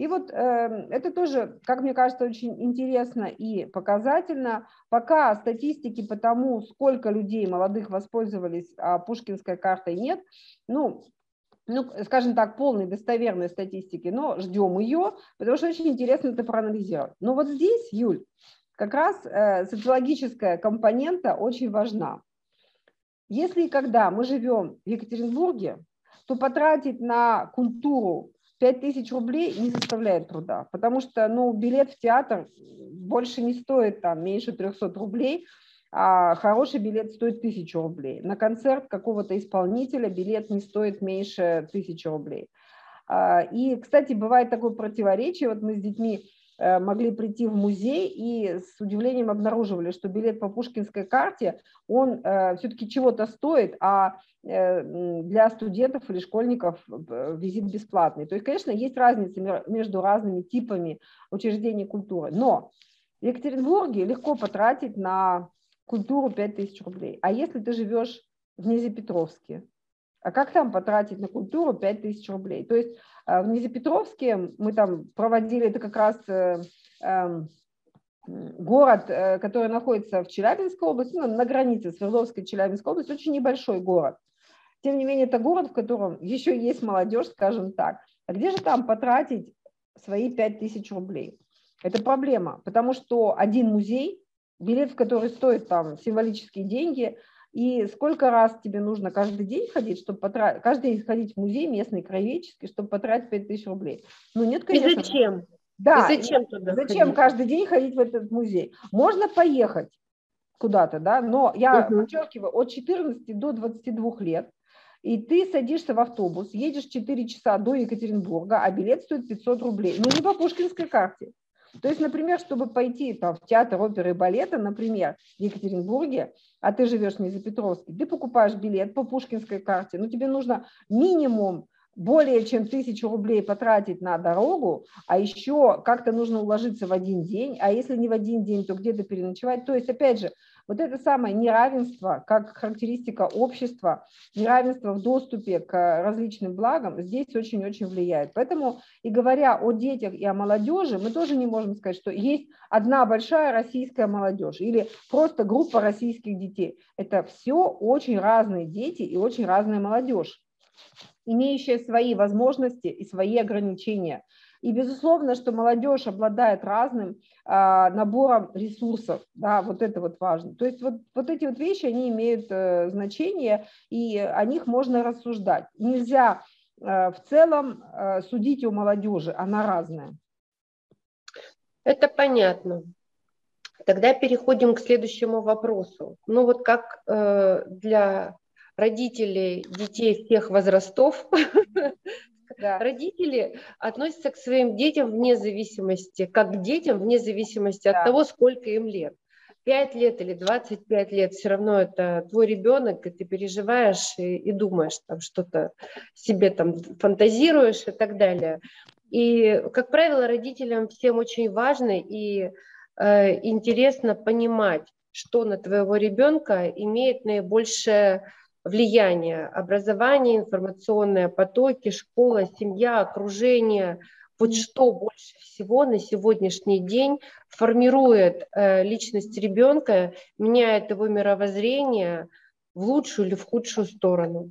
И вот э, это тоже, как мне кажется, очень интересно и показательно. Пока статистики по тому, сколько людей молодых воспользовались а пушкинской картой, нет. Ну, ну, скажем так, полной достоверной статистики, но ждем ее, потому что очень интересно это проанализировать. Но вот здесь, Юль, как раз э, социологическая компонента очень важна. Если и когда мы живем в Екатеринбурге, то потратить на культуру 5000 рублей не составляет труда, потому что ну, билет в театр больше не стоит там, меньше 300 рублей, а хороший билет стоит 1000 рублей. На концерт какого-то исполнителя билет не стоит меньше 1000 рублей. А, и, кстати, бывает такое противоречие. Вот мы с детьми э, могли прийти в музей и с удивлением обнаруживали, что билет по пушкинской карте, он э, все-таки чего-то стоит, а э, для студентов или школьников визит бесплатный. То есть, конечно, есть разница между разными типами учреждений культуры. Но в Екатеринбурге легко потратить на культуру 5000 рублей. А если ты живешь в Низепетровске, а как там потратить на культуру 5000 рублей? То есть э, в Низепетровске мы там проводили, это как раз э, эм, город, э, который находится в Челябинской области, ну, на границе Свердловской и Челябинской области, очень небольшой город. Тем не менее, это город, в котором еще есть молодежь, скажем так. А где же там потратить свои 5000 рублей? Это проблема, потому что один музей билет, в который стоит там символические деньги, и сколько раз тебе нужно каждый день ходить, чтобы потратить, каждый день ходить в музей местный, краеведческий, чтобы потратить 5000 рублей? Ну нет, конечно. И зачем? Да, и зачем, туда зачем ходить? каждый день ходить в этот музей? Можно поехать куда-то, да, но я угу. подчеркиваю, от 14 до 22 лет, и ты садишься в автобус, едешь 4 часа до Екатеринбурга, а билет стоит 500 рублей. Ну, не по пушкинской карте. То есть, например, чтобы пойти там, в театр оперы и балета, например, в Екатеринбурге, а ты живешь в Низопетровске, ты покупаешь билет по пушкинской карте, но тебе нужно минимум более чем тысячу рублей потратить на дорогу, а еще как-то нужно уложиться в один день, а если не в один день, то где-то переночевать. То есть, опять же, вот это самое неравенство, как характеристика общества, неравенство в доступе к различным благам, здесь очень-очень влияет. Поэтому и говоря о детях и о молодежи, мы тоже не можем сказать, что есть одна большая российская молодежь или просто группа российских детей. Это все очень разные дети и очень разная молодежь имеющая свои возможности и свои ограничения. И безусловно, что молодежь обладает разным а, набором ресурсов, да, вот это вот важно. То есть вот, вот эти вот вещи, они имеют э, значение, и о них можно рассуждать. Нельзя э, в целом э, судить о молодежи, она разная. Это понятно. Тогда переходим к следующему вопросу. Ну вот как э, для родителей детей всех возрастов да. родители относятся к своим детям вне зависимости, как к детям вне зависимости да. от того, сколько им лет. 5 лет или 25 лет, все равно это твой ребенок, и ты переживаешь и, и думаешь, там что-то себе там фантазируешь и так далее. И, как правило, родителям всем очень важно и э, интересно понимать, что на твоего ребенка имеет наибольшее влияние образование, информационные потоки, школа, семья, окружение. Вот что больше всего на сегодняшний день формирует э, личность ребенка, меняет его мировоззрение в лучшую или в худшую сторону?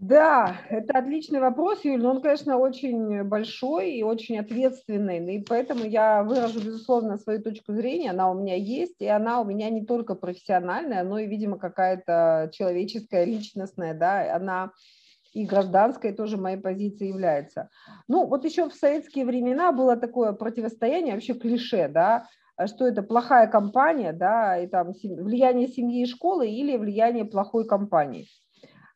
Да, это отличный вопрос, Юль, но он, конечно, очень большой и очень ответственный, и поэтому я выражу, безусловно, свою точку зрения, она у меня есть, и она у меня не только профессиональная, но и, видимо, какая-то человеческая, личностная, да, она и гражданская тоже моей позиции является. Ну, вот еще в советские времена было такое противостояние, вообще клише, да, что это плохая компания, да, и там влияние семьи и школы или влияние плохой компании.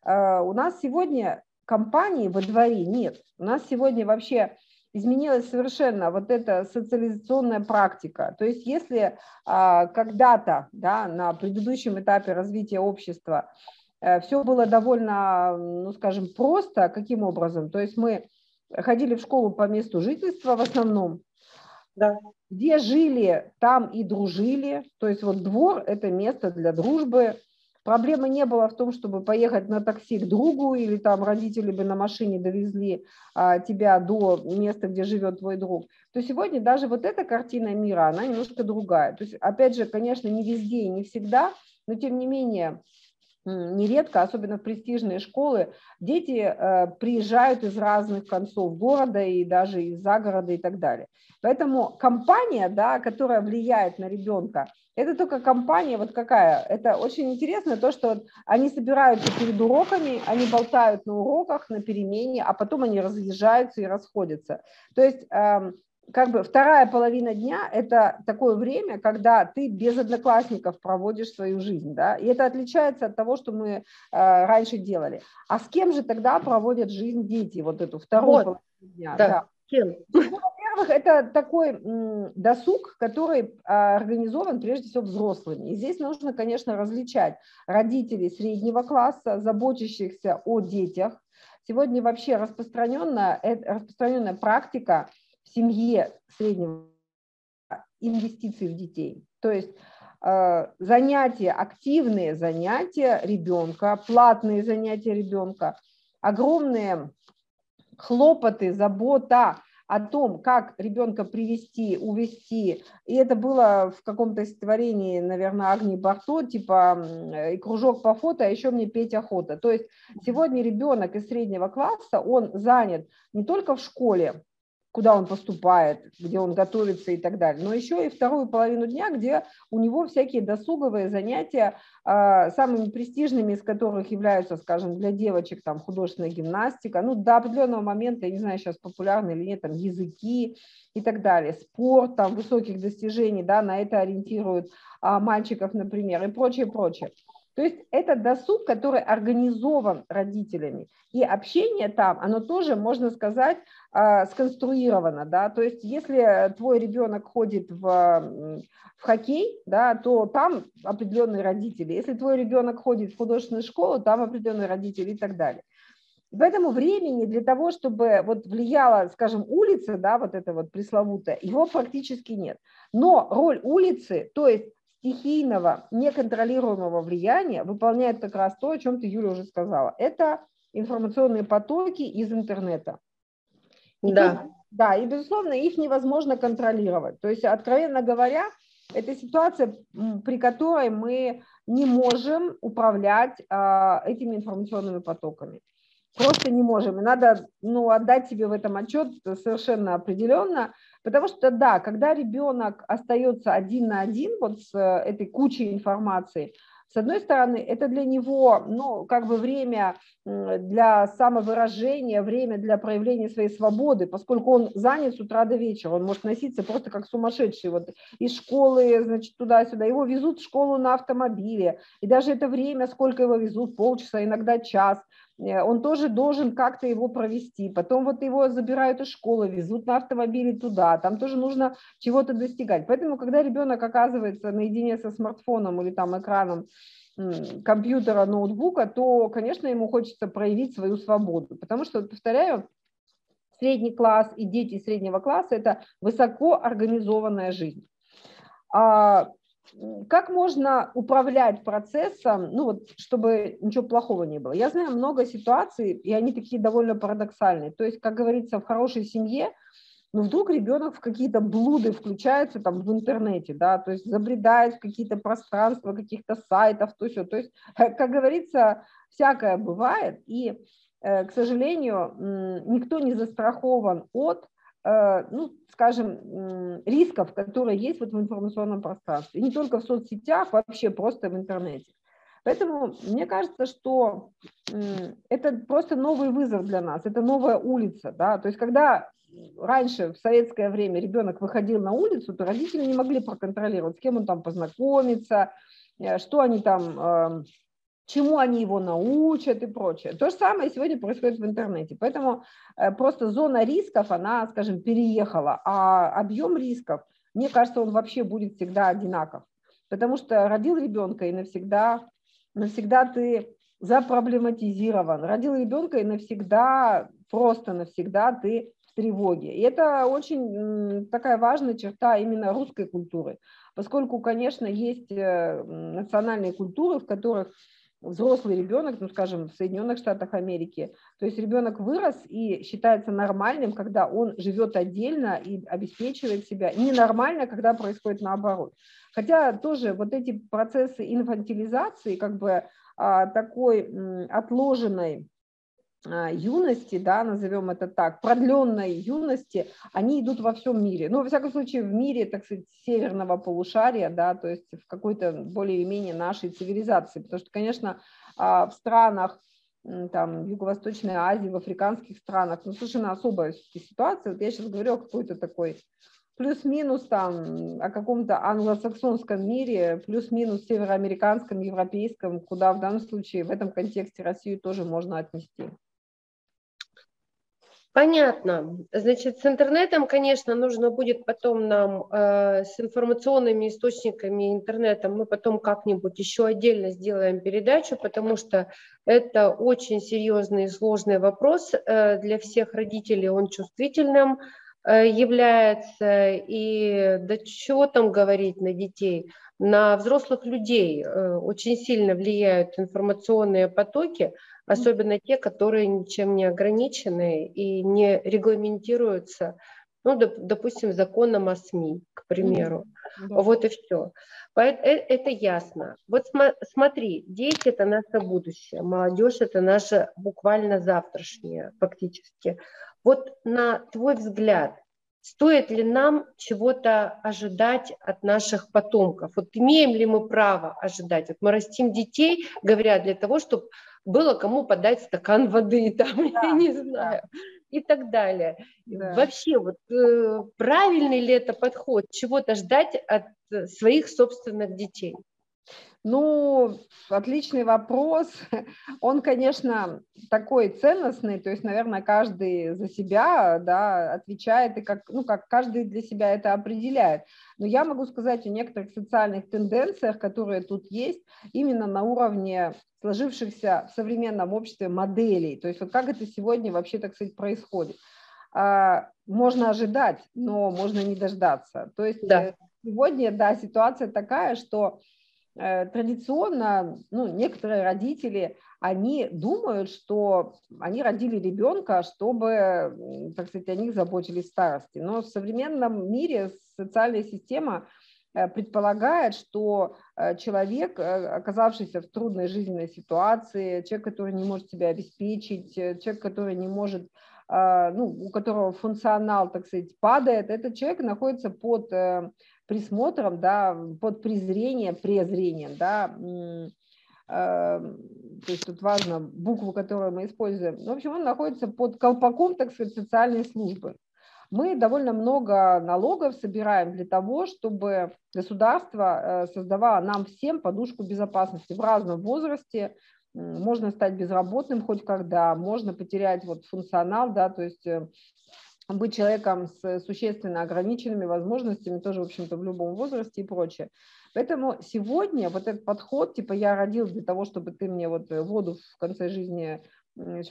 У нас сегодня компании во дворе нет. У нас сегодня вообще изменилась совершенно вот эта социализационная практика. То есть если а, когда-то да, на предыдущем этапе развития общества э, все было довольно, ну скажем, просто, каким образом? То есть мы ходили в школу по месту жительства в основном, да. где жили, там и дружили. То есть вот двор – это место для дружбы, Проблемы не было в том, чтобы поехать на такси к другу или там родители бы на машине довезли а, тебя до места, где живет твой друг. То сегодня даже вот эта картина мира, она немножко другая. То есть, опять же, конечно, не везде и не всегда, но тем не менее нередко, особенно в престижные школы, дети э, приезжают из разных концов города и даже из загорода и так далее. Поэтому компания, да, которая влияет на ребенка, это только компания вот какая. Это очень интересно то, что они собираются перед уроками, они болтают на уроках, на перемене, а потом они разъезжаются и расходятся. То есть эм, как бы вторая половина дня – это такое время, когда ты без одноклассников проводишь свою жизнь, да, и это отличается от того, что мы э, раньше делали. А с кем же тогда проводят жизнь дети, вот эту вторую вот. половину дня? Да. да. Кем? Во-первых, это такой досуг, который а, организован прежде всего взрослыми. И здесь нужно, конечно, различать родителей среднего класса, заботящихся о детях. Сегодня вообще распространенная, э, распространенная практика – в семье среднего инвестиций в детей. То есть э, занятия, активные занятия ребенка, платные занятия ребенка, огромные хлопоты, забота о том, как ребенка привести, увести. И это было в каком-то стихотворении, наверное, Агни Барто, типа «И кружок по фото, а еще мне петь охота». То есть сегодня ребенок из среднего класса, он занят не только в школе, куда он поступает, где он готовится и так далее, но еще и вторую половину дня, где у него всякие досуговые занятия, а, самыми престижными из которых являются, скажем, для девочек там художественная гимнастика, ну до определенного момента, я не знаю, сейчас популярны или нет, там языки и так далее, спорт, там высоких достижений, да, на это ориентируют а, мальчиков, например, и прочее, прочее. То есть это досуг, который организован родителями. И общение там, оно тоже, можно сказать, а, сконструировано. Да? То есть если твой ребенок ходит в, в хоккей, да, то там определенные родители. Если твой ребенок ходит в художественную школу, там определенные родители и так далее. Поэтому времени для того, чтобы вот влияла, скажем, улица, да, вот это вот пресловутое, его практически нет. Но роль улицы, то есть стихийного, неконтролируемого влияния выполняет как раз то, о чем ты, Юля, уже сказала. Это информационные потоки из интернета. И да. Тут, да, и, безусловно, их невозможно контролировать. То есть, откровенно говоря, это ситуация, при которой мы не можем управлять а, этими информационными потоками. Просто не можем. И надо ну, отдать себе в этом отчет совершенно определенно, Потому что, да, когда ребенок остается один на один вот с э, этой кучей информации, с одной стороны, это для него, ну, как бы время для самовыражения, время для проявления своей свободы, поскольку он занят с утра до вечера, он может носиться просто как сумасшедший, вот из школы, значит, туда-сюда, его везут в школу на автомобиле, и даже это время, сколько его везут, полчаса, иногда час, он тоже должен как-то его провести. Потом вот его забирают из школы, везут на автомобиле туда, там тоже нужно чего-то достигать. Поэтому, когда ребенок оказывается наедине со смартфоном или там экраном компьютера, ноутбука, то, конечно, ему хочется проявить свою свободу. Потому что, повторяю, средний класс и дети среднего класса – это высоко организованная жизнь. А как можно управлять процессом, ну вот, чтобы ничего плохого не было? Я знаю много ситуаций, и они такие довольно парадоксальные. То есть, как говорится, в хорошей семье, ну вдруг ребенок в какие-то блуды включается там в интернете, да, то есть забредает в какие-то пространства, каких-то сайтов, то все. То есть, как говорится, всякое бывает, и, э, к сожалению, никто не застрахован от ну, скажем, рисков, которые есть вот в информационном пространстве. И не только в соцсетях, вообще просто в интернете. Поэтому мне кажется, что это просто новый вызов для нас, это новая улица. Да? То есть когда раньше, в советское время, ребенок выходил на улицу, то родители не могли проконтролировать, с кем он там познакомится, э, что они там эм, чему они его научат и прочее. То же самое сегодня происходит в интернете. Поэтому э, просто зона рисков, она, скажем, переехала, а объем рисков, мне кажется, он вообще будет всегда одинаков. Потому что родил ребенка и навсегда, навсегда ты запроблематизирован. Родил ребенка и навсегда, просто навсегда ты в тревоге. И это очень такая важная черта именно русской культуры. Поскольку, конечно, есть э, национальные культуры, в которых взрослый ребенок, ну, скажем, в Соединенных Штатах Америки, то есть ребенок вырос и считается нормальным, когда он живет отдельно и обеспечивает себя, ненормально, когда происходит наоборот. Хотя тоже вот эти процессы инфантилизации, как бы а, такой отложенной юности, да, назовем это так, продленной юности, они идут во всем мире. Ну, во всяком случае, в мире, так сказать, северного полушария, да, то есть в какой-то более-менее нашей цивилизации. Потому что, конечно, а, в странах там, Юго-Восточной Азии, в африканских странах, ну, совершенно особая ситуация. Вот я сейчас говорю о какой-то такой плюс-минус там о каком-то англосаксонском мире, плюс-минус североамериканском, европейском, куда в данном случае в этом контексте Россию тоже можно отнести. Понятно. Значит, с интернетом, конечно, нужно будет потом нам э, с информационными источниками интернетом мы потом как-нибудь еще отдельно сделаем передачу, потому что это очень серьезный и сложный вопрос э, для всех родителей, он чувствительным э, является, и да чего там говорить на детей, на взрослых людей э, очень сильно влияют информационные потоки, особенно те, которые ничем не ограничены и не регламентируются, ну, допустим, законом о СМИ, к примеру. Да. Вот и все. Э, это ясно. Вот смотри, дети – это наше будущее, молодежь – это наше буквально завтрашнее фактически. Вот на твой взгляд, стоит ли нам чего-то ожидать от наших потомков? Вот имеем ли мы право ожидать? Вот мы растим детей, говоря, для того, чтобы было кому подать стакан воды, там, да, я не знаю, да. и так далее. Да. Вообще, вот э, правильный ли это подход, чего-то ждать от э, своих собственных детей? Ну, отличный вопрос. Он, конечно, такой ценностный, то есть, наверное, каждый за себя да, отвечает, и как, ну, как каждый для себя это определяет. Но я могу сказать о некоторых социальных тенденциях, которые тут есть, именно на уровне сложившихся в современном обществе моделей. То есть вот как это сегодня вообще, так сказать, происходит. А, можно ожидать, но можно не дождаться. То есть да. Э, сегодня, да, ситуация такая, что традиционно ну, некоторые родители, они думают, что они родили ребенка, чтобы, так сказать, о них заботились старости. Но в современном мире социальная система – Э, предполагает, что э, человек, э, оказавшийся в трудной жизненной ситуации, человек, который не может себя обеспечить, человек, который не может, ну, у которого функционал, так сказать, падает, этот человек находится под присмотром, да, под презрением, презрением, да, то есть тут важно букву, которую мы используем. В общем, он находится под колпаком, так сказать, социальной службы мы довольно много налогов собираем для того, чтобы государство э, создавало нам всем подушку безопасности в разном возрасте. Можно стать безработным хоть когда, можно потерять вот функционал, да, то есть э, быть человеком с существенно ограниченными возможностями тоже, в общем-то, в любом возрасте и прочее. Поэтому сегодня вот этот подход, типа я родил для того, чтобы ты мне вот воду в конце жизни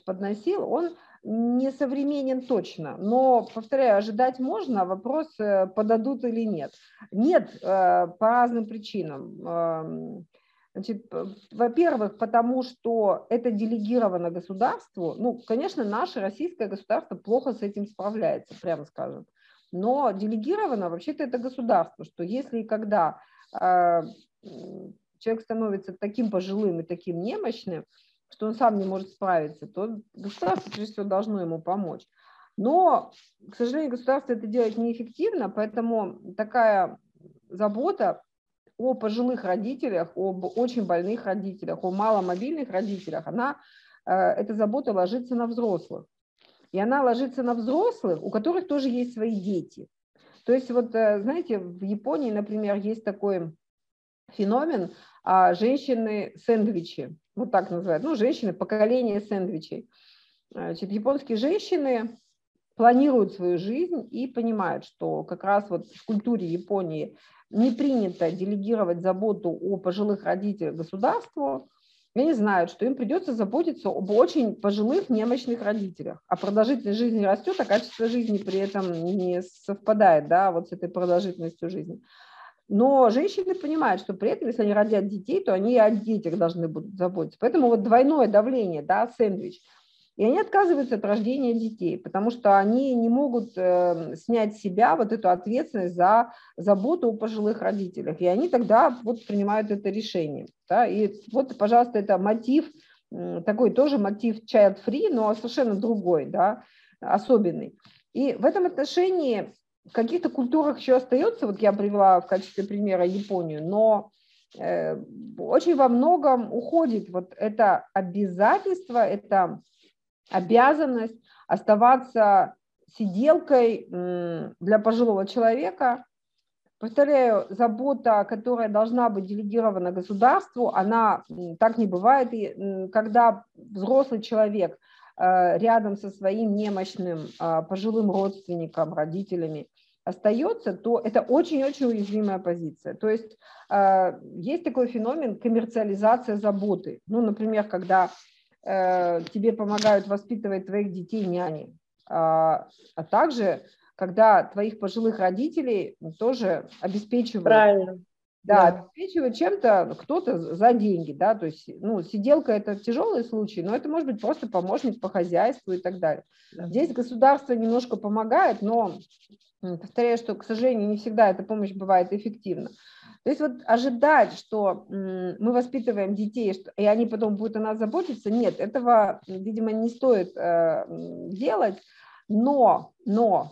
подносил, он не современен точно, но, повторяю, ожидать можно, вопрос, э, подадут или нет. Нет, э, по разным причинам. Значит, во-первых, потому что это делегировано государству. Ну, конечно, наше российское государство плохо с этим справляется, прямо скажем. Но делегировано вообще-то это государство, что если и когда э, человек становится таким пожилым и таким немощным, что он сам не может справиться, то государство, прежде всего, должно ему помочь. Но, к сожалению, государство это делает неэффективно, поэтому такая забота о пожилых родителях, об очень больных родителях, о маломобильных родителях, она, э, эта забота ложится на взрослых. И она ложится на взрослых, у которых тоже есть свои дети. То есть вот, э, знаете, в Японии, например, есть такой феномен а, женщины-сэндвичи, вот так называют, ну, женщины поколение сэндвичей. Значит, японские женщины планируют свою жизнь и понимают, что как раз вот в культуре Японии не принято делегировать заботу о пожилых родителях государству, и они знают, что им придется заботиться об очень пожилых немощных родителях. А продолжительность жизни растет, а качество жизни при этом не совпадает да, вот с этой продолжительностью жизни. Но женщины понимают, что при этом, если они родят детей, то они и о детях должны будут заботиться. Поэтому вот двойное давление, да, сэндвич – и они отказываются от рождения детей, потому что они не могут э, снять с себя вот эту ответственность за заботу о пожилых родителях. И они тогда вот принимают это решение. Да? И вот, пожалуйста, это мотив, такой тоже мотив child-free, но совершенно другой, да, особенный. И в этом отношении в каких-то культурах еще остается, вот я привела в качестве примера Японию, но э, очень во многом уходит вот это обязательство, это обязанность оставаться сиделкой для пожилого человека. Повторяю, забота, которая должна быть делегирована государству, она так не бывает. И когда взрослый человек э, рядом со своим немощным а, пожилым родственником, родителями остается, то это очень-очень уязвимая позиция. То есть э, есть такой феномен коммерциализация заботы. Ну, например, когда тебе помогают воспитывать твоих детей няни, а, а также когда твоих пожилых родителей тоже обеспечивают. Правильно. Да, да. обеспечивают чем-то кто-то за деньги, да, то есть, ну, сиделка это тяжелый случай, но это может быть просто помощник по хозяйству и так далее. Да. Здесь государство немножко помогает, но повторяю, что, к сожалению, не всегда эта помощь бывает эффективна. То есть вот ожидать, что мы воспитываем детей, и они потом будут о нас заботиться, нет, этого, видимо, не стоит э, делать, но, но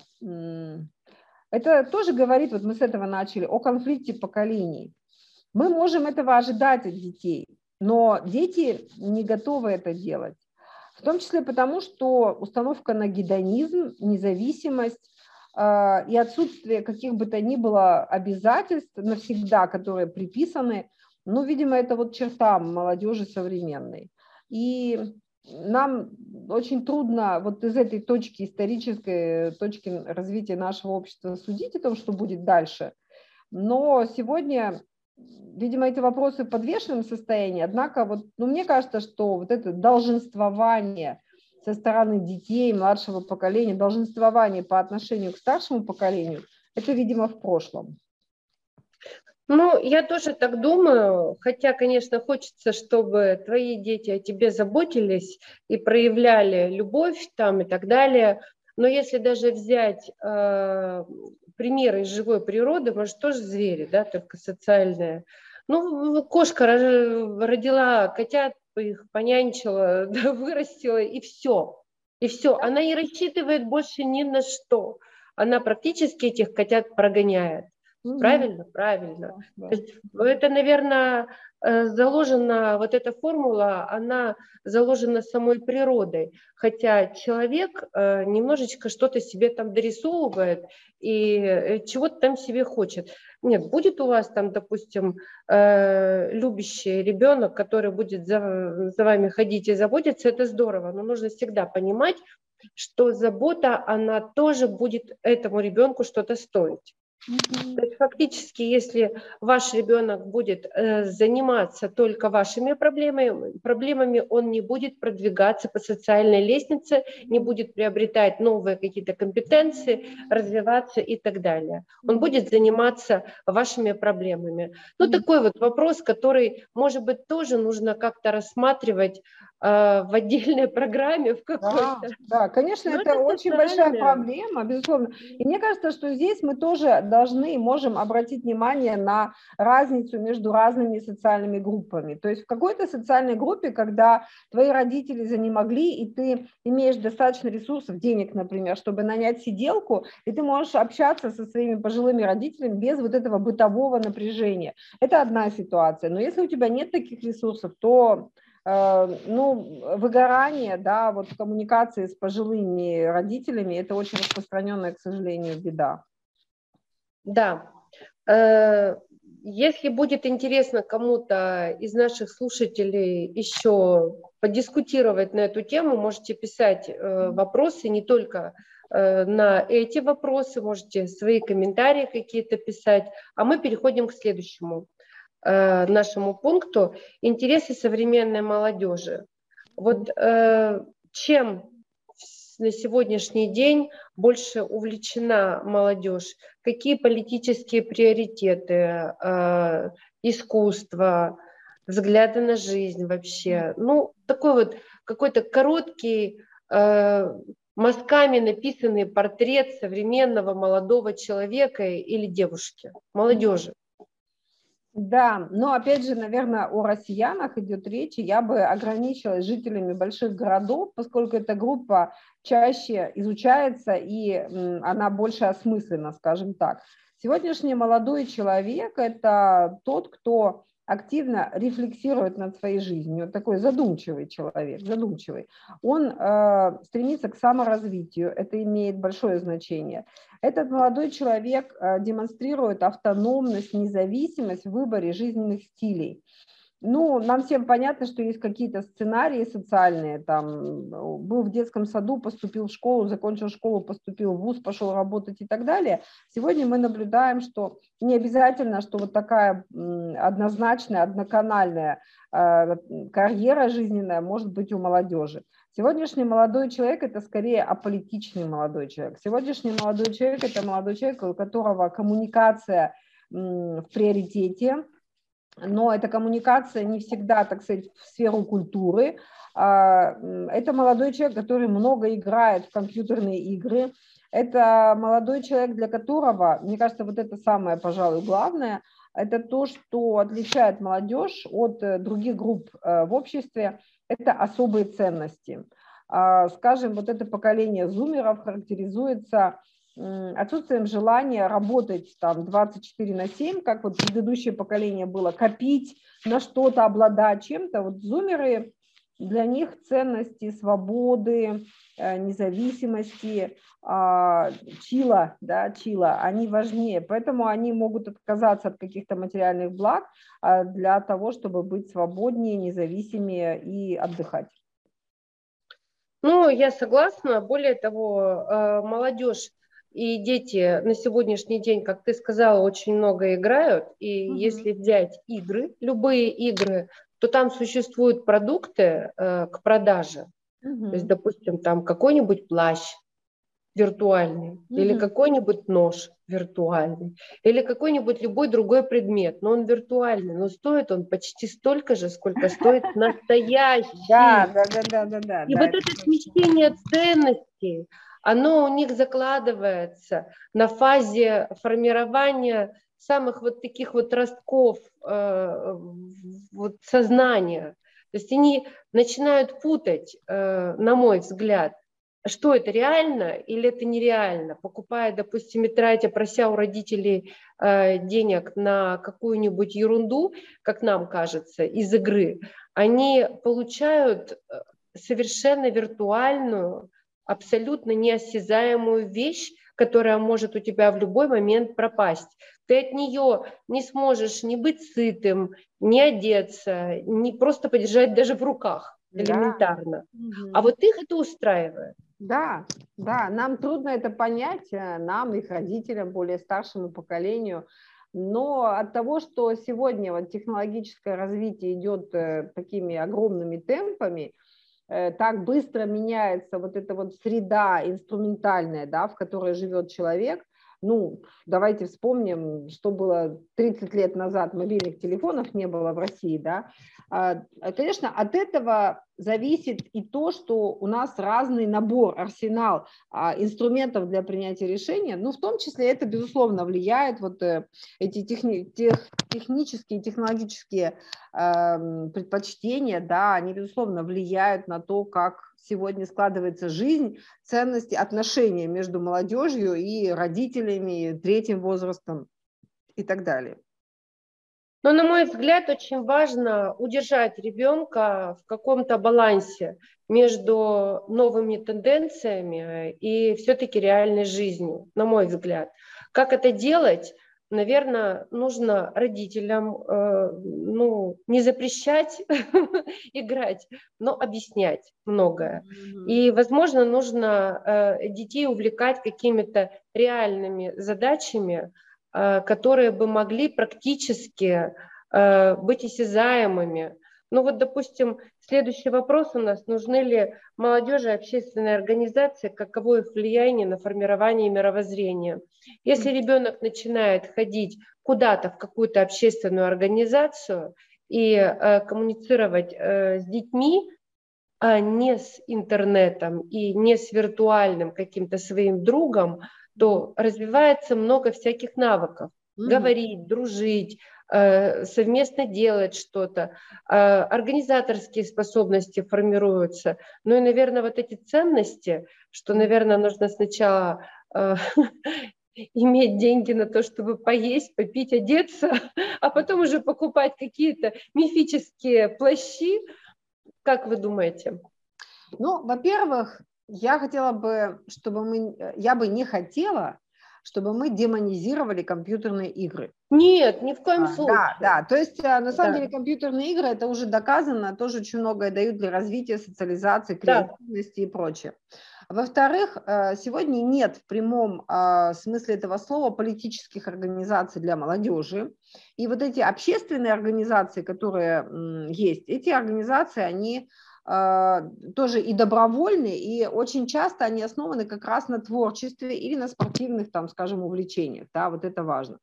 это тоже говорит, вот мы с этого начали, о конфликте поколений. Мы можем этого ожидать от детей, но дети не готовы это делать. В том числе потому, что установка на гедонизм, независимость, и отсутствие каких бы то ни было обязательств навсегда, которые приписаны, ну, видимо, это вот черта молодежи современной. И нам очень трудно вот из этой точки, исторической точки развития нашего общества судить о том, что будет дальше. Но сегодня, видимо, эти вопросы в подвешенном состоянии. Однако вот, ну, мне кажется, что вот это долженствование – со стороны детей, младшего поколения, долженствование по отношению к старшему поколению, это, видимо, в прошлом. Ну, я тоже так думаю, хотя, конечно, хочется, чтобы твои дети о тебе заботились и проявляли любовь там и так далее. Но если даже взять э, примеры из живой природы, может, тоже звери, да, только социальные. Ну, кошка родила котят, их понянчила, да, вырастила, и все. И все. Она не рассчитывает больше ни на что. Она практически этих котят прогоняет. Угу. Правильно? Правильно. Да, да. Это, наверное, э, заложена, вот эта формула, она заложена самой природой. Хотя человек э, немножечко что-то себе там дорисовывает и э, чего-то там себе хочет. Нет, будет у вас там, допустим, любящий ребенок, который будет за, за вами ходить и заботиться, это здорово, но нужно всегда понимать, что забота, она тоже будет этому ребенку что-то стоить. То есть фактически, если ваш ребенок будет э, заниматься только вашими проблемами, проблемами, он не будет продвигаться по социальной лестнице, не будет приобретать новые какие-то компетенции, развиваться и так далее. Он будет заниматься вашими проблемами. Ну, такой вот вопрос, который, может быть, тоже нужно как-то рассматривать в отдельной программе, в какой-то. Да, да конечно, это, это очень большая проблема, безусловно. И мне кажется, что здесь мы тоже должны и можем обратить внимание на разницу между разными социальными группами. То есть в какой-то социальной группе, когда твои родители за не могли, и ты имеешь достаточно ресурсов, денег, например, чтобы нанять сиделку, и ты можешь общаться со своими пожилыми родителями без вот этого бытового напряжения. Это одна ситуация. Но если у тебя нет таких ресурсов, то ну, выгорание, да, вот в коммуникации с пожилыми родителями, это очень распространенная, к сожалению, беда. Да. Э, если будет интересно кому-то из наших слушателей еще подискутировать на эту тему, можете писать э, вопросы не только э, на эти вопросы, можете свои комментарии какие-то писать, а мы переходим к следующему э, нашему пункту интересы современной молодежи. Вот э, чем на сегодняшний день больше увлечена молодежь? Какие политические приоритеты, э, искусство, взгляды на жизнь вообще? Ну, такой вот какой-то короткий, мазками написанный портрет современного молодого человека или девушки, молодежи. Да, но опять же, наверное, о россиянах идет речь, я бы ограничилась жителями больших городов, поскольку эта группа чаще изучается и она больше осмыслена, скажем так. Сегодняшний молодой человек – это тот, кто активно рефлексирует над своей жизнью, такой задумчивый человек, задумчивый. Он э, стремится к саморазвитию, это имеет большое значение. Этот молодой человек э, демонстрирует автономность, независимость в выборе жизненных стилей. Ну, нам всем понятно, что есть какие-то сценарии социальные, там, был в детском саду, поступил в школу, закончил школу, поступил в ВУЗ, пошел работать и так далее. Сегодня мы наблюдаем, что не обязательно, что вот такая однозначная, одноканальная э, карьера жизненная может быть у молодежи. Сегодняшний молодой человек – это скорее аполитичный молодой человек. Сегодняшний молодой человек – это молодой человек, у которого коммуникация в приоритете, но эта коммуникация не всегда, так сказать, в сферу культуры. А, это молодой человек, который много играет в компьютерные игры. Это молодой человек, для которого, мне кажется, вот это самое, пожалуй, главное, это то, что отличает молодежь от э, других групп э, в обществе, это особые ценности. А, скажем, вот это поколение зумеров характеризуется отсутствием желания работать там 24 на 7, как вот предыдущее поколение было, копить на что-то, обладать чем-то. Вот зумеры, для них ценности свободы, э, независимости, а, чила, да, чила, они важнее. Поэтому они могут отказаться от каких-то материальных благ а, для того, чтобы быть свободнее, независимее и отдыхать. Ну, я согласна. Более того, э, молодежь и дети на сегодняшний день, как ты сказала, очень много играют. И угу. если взять игры, любые игры, то там существуют продукты э, к продаже. Угу. То есть, допустим, там какой-нибудь плащ виртуальный, угу. или какой-нибудь нож виртуальный, или какой-нибудь любой другой предмет, но он виртуальный, но стоит он почти столько же, сколько стоит настоящий. Да, да, да, да, да. И вот это смещение ценностей, оно у них закладывается на фазе формирования самых вот таких вот ростков э, вот сознания. То есть они начинают путать, э, на мой взгляд, что это реально или это нереально. Покупая, допустим, и тратя, прося у родителей э, денег на какую-нибудь ерунду, как нам кажется, из игры, они получают э, совершенно виртуальную, абсолютно неосязаемую вещь, которая может у тебя в любой момент пропасть. Ты от нее не сможешь ни быть сытым, ни одеться, ни просто подержать даже в руках элементарно. Да. А вот их это устраивает. Да, да, нам трудно это понять, э, нам, их родителям, более старшему поколению. Но от того, что сегодня вот технологическое развитие идет э, такими огромными темпами, Э, так быстро меняется вот эта вот среда инструментальная, да, в которой живет человек, ну, давайте вспомним, что было 30 лет назад, мобильных телефонов не было в России, да. А, конечно, от этого зависит и то, что у нас разный набор, арсенал а, инструментов для принятия решения, ну, в том числе это, безусловно, влияет, вот э, эти техни тех, технические, технологические э, предпочтения, да, они, безусловно, влияют на то, как сегодня складывается жизнь, ценности, отношения между молодежью и родителями, третьим возрастом и так далее. Но, на мой взгляд, очень важно удержать ребенка в каком-то балансе между новыми тенденциями и все-таки реальной жизнью, на мой взгляд. Как это делать? Наверное, нужно родителям э, ну, не запрещать играть, но объяснять многое. И, возможно, нужно э, детей увлекать какими-то реальными задачами, э, которые бы могли практически э, быть осязаемыми. Ну вот, допустим, следующий вопрос у нас. Нужны ли молодежи общественные организации, каково их влияние на формирование мировоззрения? Если ребенок начинает ходить куда-то в какую-то общественную организацию и э, коммуницировать э, с детьми, а не с интернетом и не с виртуальным каким-то своим другом, то развивается много всяких навыков. Mm-hmm. Говорить, дружить, Э, совместно делать что-то, э, организаторские способности формируются. Ну и, наверное, вот эти ценности, что, наверное, нужно сначала э, иметь деньги на то, чтобы поесть, попить, одеться, а потом уже покупать какие-то мифические плащи. Как вы думаете? Ну, во-первых, я хотела бы, чтобы мы, я бы не хотела, чтобы мы демонизировали компьютерные игры. Нет, ни в коем а, случае. Да, да, то есть а, на самом да. деле компьютерные игры, это уже доказано, тоже очень многое дают для развития социализации, креативности да. и прочее. Во-вторых, э, сегодня нет в прямом а, смысле этого слова политических организаций для молодежи. И вот эти общественные организации, которые есть, эти организации, они тоже и добровольные, и очень часто они основаны как раз на творчестве или на спортивных, там, скажем, увлечениях, да, вот это важно.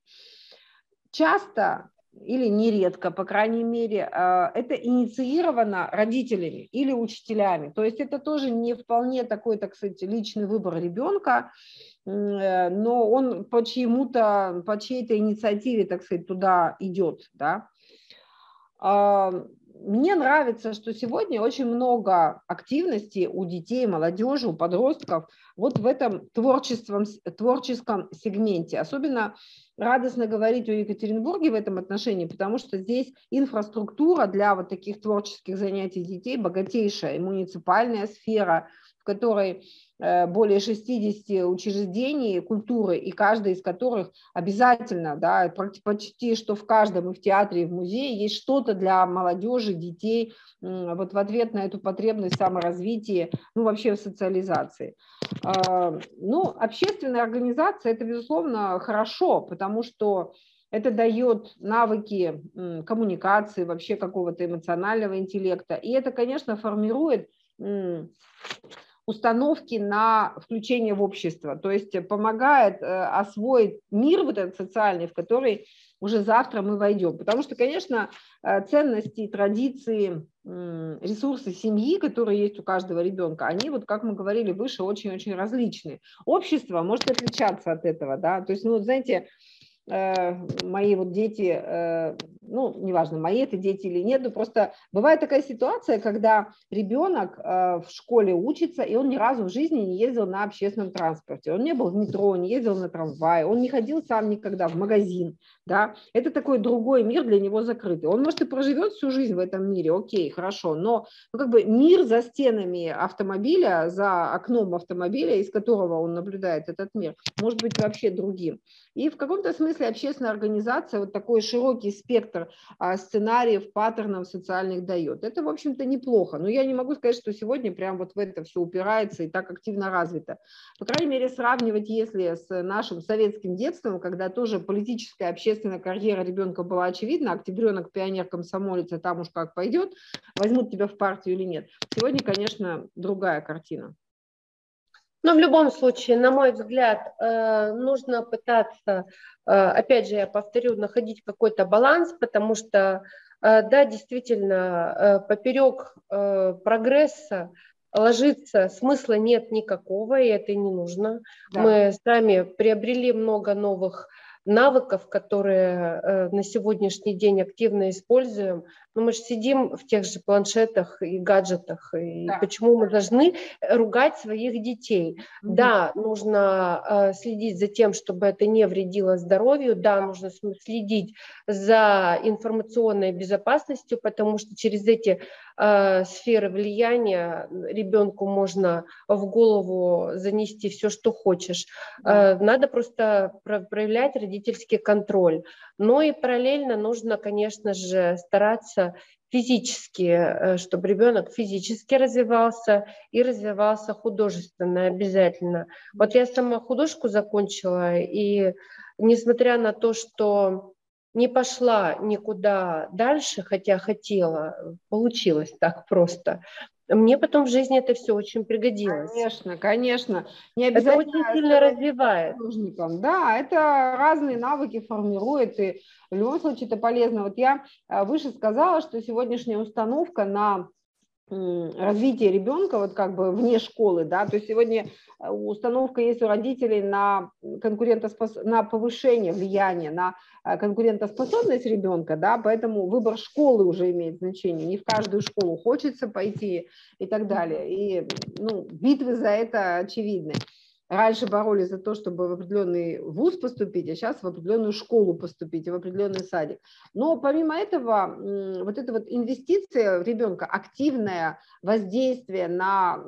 Часто или нередко, по крайней мере, а, это инициировано родителями или учителями. То есть это тоже не вполне такой, так сказать, личный выбор ребенка, э, но он по чьему-то, по чьей-то инициативе, так сказать, туда идет, да. Мне нравится, что сегодня очень много активности у детей, молодежи, у подростков вот в этом творческом, творческом сегменте. Особенно радостно говорить о Екатеринбурге в этом отношении, потому что здесь инфраструктура для вот таких творческих занятий детей богатейшая, и муниципальная сфера, которой Э, более 60 учреждений культуры, и каждый из которых обязательно, да, почти что в каждом и в театре, и в музее есть что-то для молодежи, детей, вот в ответ на эту потребность саморазвития, ну вообще в социализации. А, ну, общественная организация – это, безусловно, хорошо, потому что это дает навыки коммуникации, вообще какого-то эмоционального интеллекта, и это, конечно, формирует установки на включение в общество, то есть помогает э, освоить мир вот этот социальный, в который уже завтра мы войдем. Потому что, конечно, э, ценности, традиции, ресурсы семьи, которые есть у каждого ребенка, они, вот как мы говорили выше, очень-очень различны. Общество может отличаться от этого, да, то есть, ну, знаете, Э, мои вот дети, ну, неважно, мои это дети или нет, но просто бывает такая ситуация, когда ребенок э, в школе учится, и он ни разу в жизни не ездил на общественном транспорте, он не был в метро, не ездил на трамвае, он не ходил сам никогда в магазин, да, это такой другой мир для него закрытый. Он, может, и проживет всю жизнь в этом мире, окей, хорошо, но ну, как бы мир за стенами автомобиля, за окном автомобиля, из которого он наблюдает этот мир, может быть вообще другим. И в каком-то смысле общественная организация вот такой широкий спектр а, сценариев, паттернов социальных дает. Это, в общем-то, неплохо. Но я не могу сказать, что сегодня прям вот в это все упирается и так активно развито. По крайней мере, сравнивать, если с нашим советским детством, когда тоже политическая общественная карьера ребенка была очевидна, октябренок, пионер, комсомолец, а там уж как пойдет, возьмут тебя в партию или нет. Сегодня, конечно, другая картина. Но в любом случае, на мой взгляд, э, нужно пытаться, э, опять же, я повторю, находить какой-то баланс, потому что, э, да, действительно, поперек прогресса ложиться смысла нет никакого, и это не нужно. Да. Мы сами приобрели много новых навыков, которые на сегодняшний день активно используем, но ну, мы же сидим в тех же планшетах и гаджетах. И да. почему мы должны ругать своих детей? Mm-hmm. Да, нужно э, следить за тем, чтобы это не вредило здоровью. Да, нужно следить за информационной безопасностью, потому что через эти э, сферы влияния ребенку можно в голову занести все, что хочешь. Э, надо просто проявлять родительский контроль. Но и параллельно нужно, конечно же, стараться физически, э, чтобы ребенок физически развивался и развивался художественно обязательно. Вот я сама художку закончила, и несмотря на то, что не пошла никуда дальше, хотя хотела, получилось так просто. Мне потом в жизни это все очень пригодилось. Конечно, конечно. Не обязательно это очень сильно развивает. Да, это разные навыки формирует, и в любом случае это полезно. Вот я э, выше сказала, что сегодняшняя установка на развитие ребенка вот как бы вне школы, да, то есть сегодня э, установка есть у родителей на конкурентоспос... на повышение влияния, на э, конкурентоспособность ребенка, да, поэтому выбор школы уже имеет значение, не в каждую школу хочется пойти и так далее, и, ну, битвы за это очевидны раньше боролись за то, чтобы в определенный вуз поступить, а сейчас в определенную школу поступить, в определенный садик. Но помимо этого, вот эта вот инвестиция в ребенка, активное воздействие на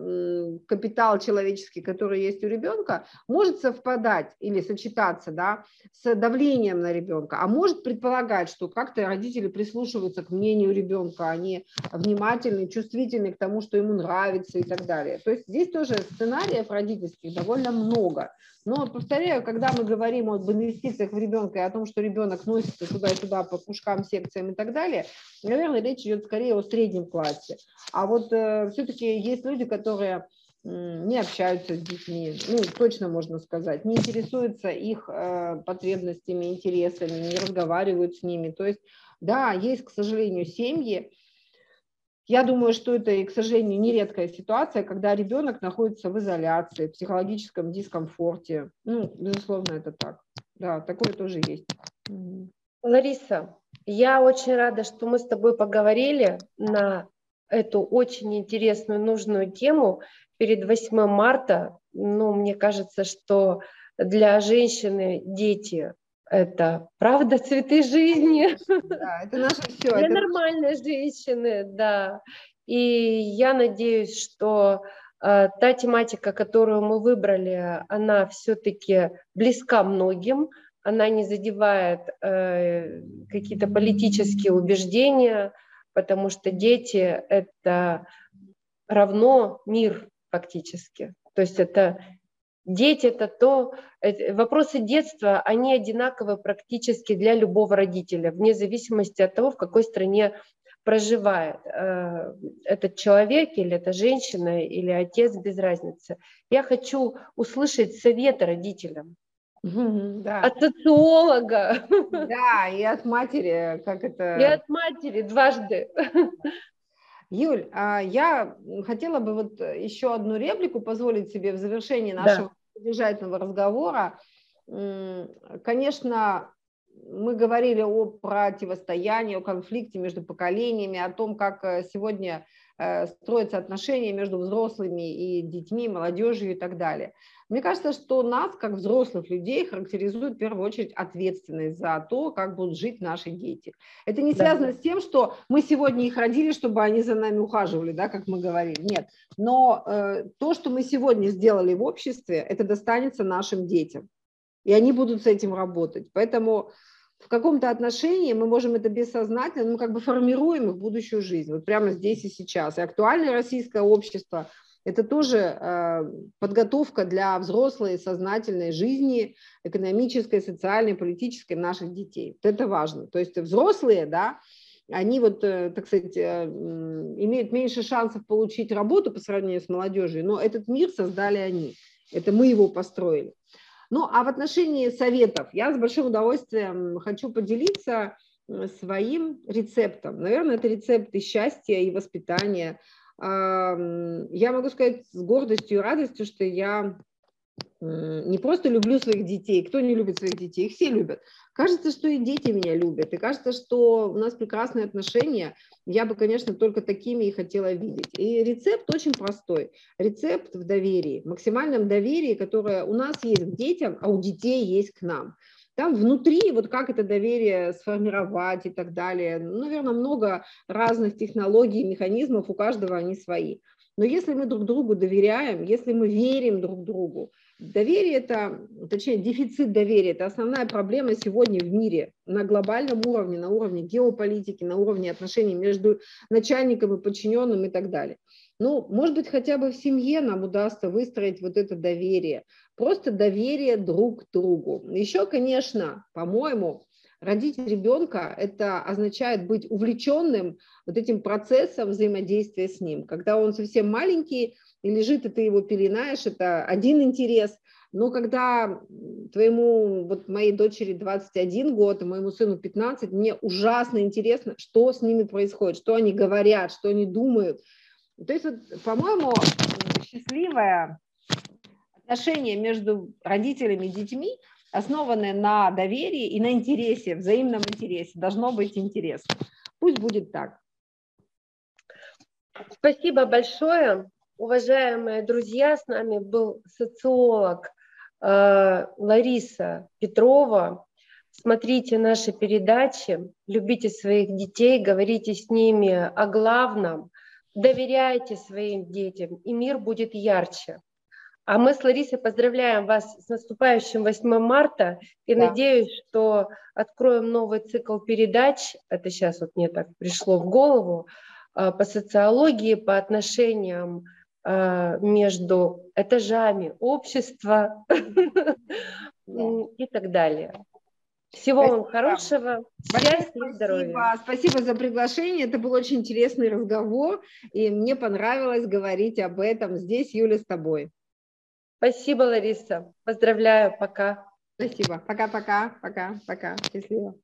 капитал человеческий, который есть у ребенка, может совпадать или сочетаться да, с давлением на ребенка, а может предполагать, что как-то родители прислушиваются к мнению ребенка, они внимательны, чувствительны к тому, что ему нравится и так далее. То есть здесь тоже сценариев родительских довольно довольно много. Но, повторяю, когда мы говорим об инвестициях в ребенка и о том, что ребенок носится туда и туда по кружкам, секциям и так далее, наверное, речь идет скорее о среднем классе. А вот э, все-таки есть люди, которые не общаются с детьми, ну, точно можно сказать, не интересуются их э, потребностями, интересами, не разговаривают с ними. То есть, да, есть, к сожалению, семьи, я думаю, что это, к сожалению, нередкая ситуация, когда ребенок находится в изоляции, в психологическом дискомфорте. Ну, безусловно, это так. Да, такое тоже есть. Лариса, я очень рада, что мы с тобой поговорили на эту очень интересную, нужную тему перед 8 марта. Ну, мне кажется, что для женщины дети это правда цветы жизни. Да, это наше все. Для это... нормальной женщины, да. И я надеюсь, что э, та тематика, которую мы выбрали, она все-таки близка многим, она не задевает э, какие-то политические убеждения, потому что дети это равно мир фактически. То есть это Дети – это то, вопросы детства, они одинаковы практически для любого родителя, вне зависимости от того, в какой стране проживает э, этот человек или эта женщина или отец, без разницы. Я хочу услышать советы родителям. Да. От социолога. Да, и от матери, как это... И от матери дважды. Юль, а я хотела бы вот еще одну реплику позволить себе в завершении нашего содержательного разговора. Конечно, мы говорили о противостоянии, о конфликте между поколениями, о том, как э, сегодня э, строятся отношения между взрослыми и детьми, молодежью и так далее. Мне кажется, что нас, как взрослых людей, характеризует в первую очередь ответственность за то, как будут жить наши дети. Это не связано да. с тем, что мы сегодня их родили, чтобы они за нами ухаживали, да, как мы говорили. Нет. Но э, то, что мы сегодня сделали в обществе, это достанется нашим детям. И они будут с этим работать. Поэтому в каком-то отношении мы можем это бессознательно, мы как бы формируем их будущую жизнь, вот прямо здесь и сейчас. И актуальное российское общество – это тоже э, подготовка для взрослой сознательной жизни, экономической, социальной, политической наших детей. Вот это важно. То есть взрослые, да, они вот, э, так сказать, э, имеют меньше шансов получить работу по сравнению с молодежью, но этот мир создали они. Это мы его построили. Ну, а в отношении советов я с большим удовольствием хочу поделиться своим рецептом. Наверное, это рецепт и счастья, и воспитания – я могу сказать с гордостью и радостью, что я не просто люблю своих детей, кто не любит своих детей, их все любят. Кажется, что и дети меня любят, и кажется, что у нас прекрасные отношения. Я бы, конечно, только такими и хотела видеть. И рецепт очень простой. Рецепт в доверии, максимальном доверии, которое у нас есть к детям, а у детей есть к нам. Там внутри, вот как это доверие сформировать и так далее, ну, наверное, много разных технологий, механизмов, у каждого они свои. Но если мы друг другу доверяем, если мы верим друг другу, доверие это, точнее, дефицит доверия, это основная проблема сегодня в мире на глобальном уровне, на уровне геополитики, на уровне отношений между начальником и подчиненным и так далее. Ну, может быть, хотя бы в семье нам удастся выстроить вот это доверие, просто доверие друг к другу. Еще, конечно, по-моему, Родить ребенка – это означает быть увлеченным вот этим процессом взаимодействия с ним. Когда он совсем маленький и лежит, и ты его пеленаешь, это один интерес. Но когда твоему, вот моей дочери 21 год, и моему сыну 15, мне ужасно интересно, что с ними происходит, что они говорят, что они думают. То есть, вот, по-моему, счастливое отношение между родителями и детьми – основанное на доверии и на интересе, взаимном интересе. Должно быть интересно. Пусть будет так. Спасибо большое. Уважаемые друзья, с нами был социолог э, Лариса Петрова. Смотрите наши передачи, любите своих детей, говорите с ними о главном, доверяйте своим детям, и мир будет ярче. А мы с Ларисой поздравляем вас с наступающим 8 марта и да. надеюсь, что откроем новый цикл передач. Это сейчас вот мне так пришло в голову а, по социологии, по отношениям а, между этажами общества и так далее. Всего Спасибо. вам хорошего, счастья и здоровья. Спасибо за приглашение. Это был очень интересный разговор, и мне понравилось говорить об этом здесь, Юля, с тобой. Спасибо, Лариса. Поздравляю. Пока. Спасибо. Пока-пока. Пока-пока. Счастливо.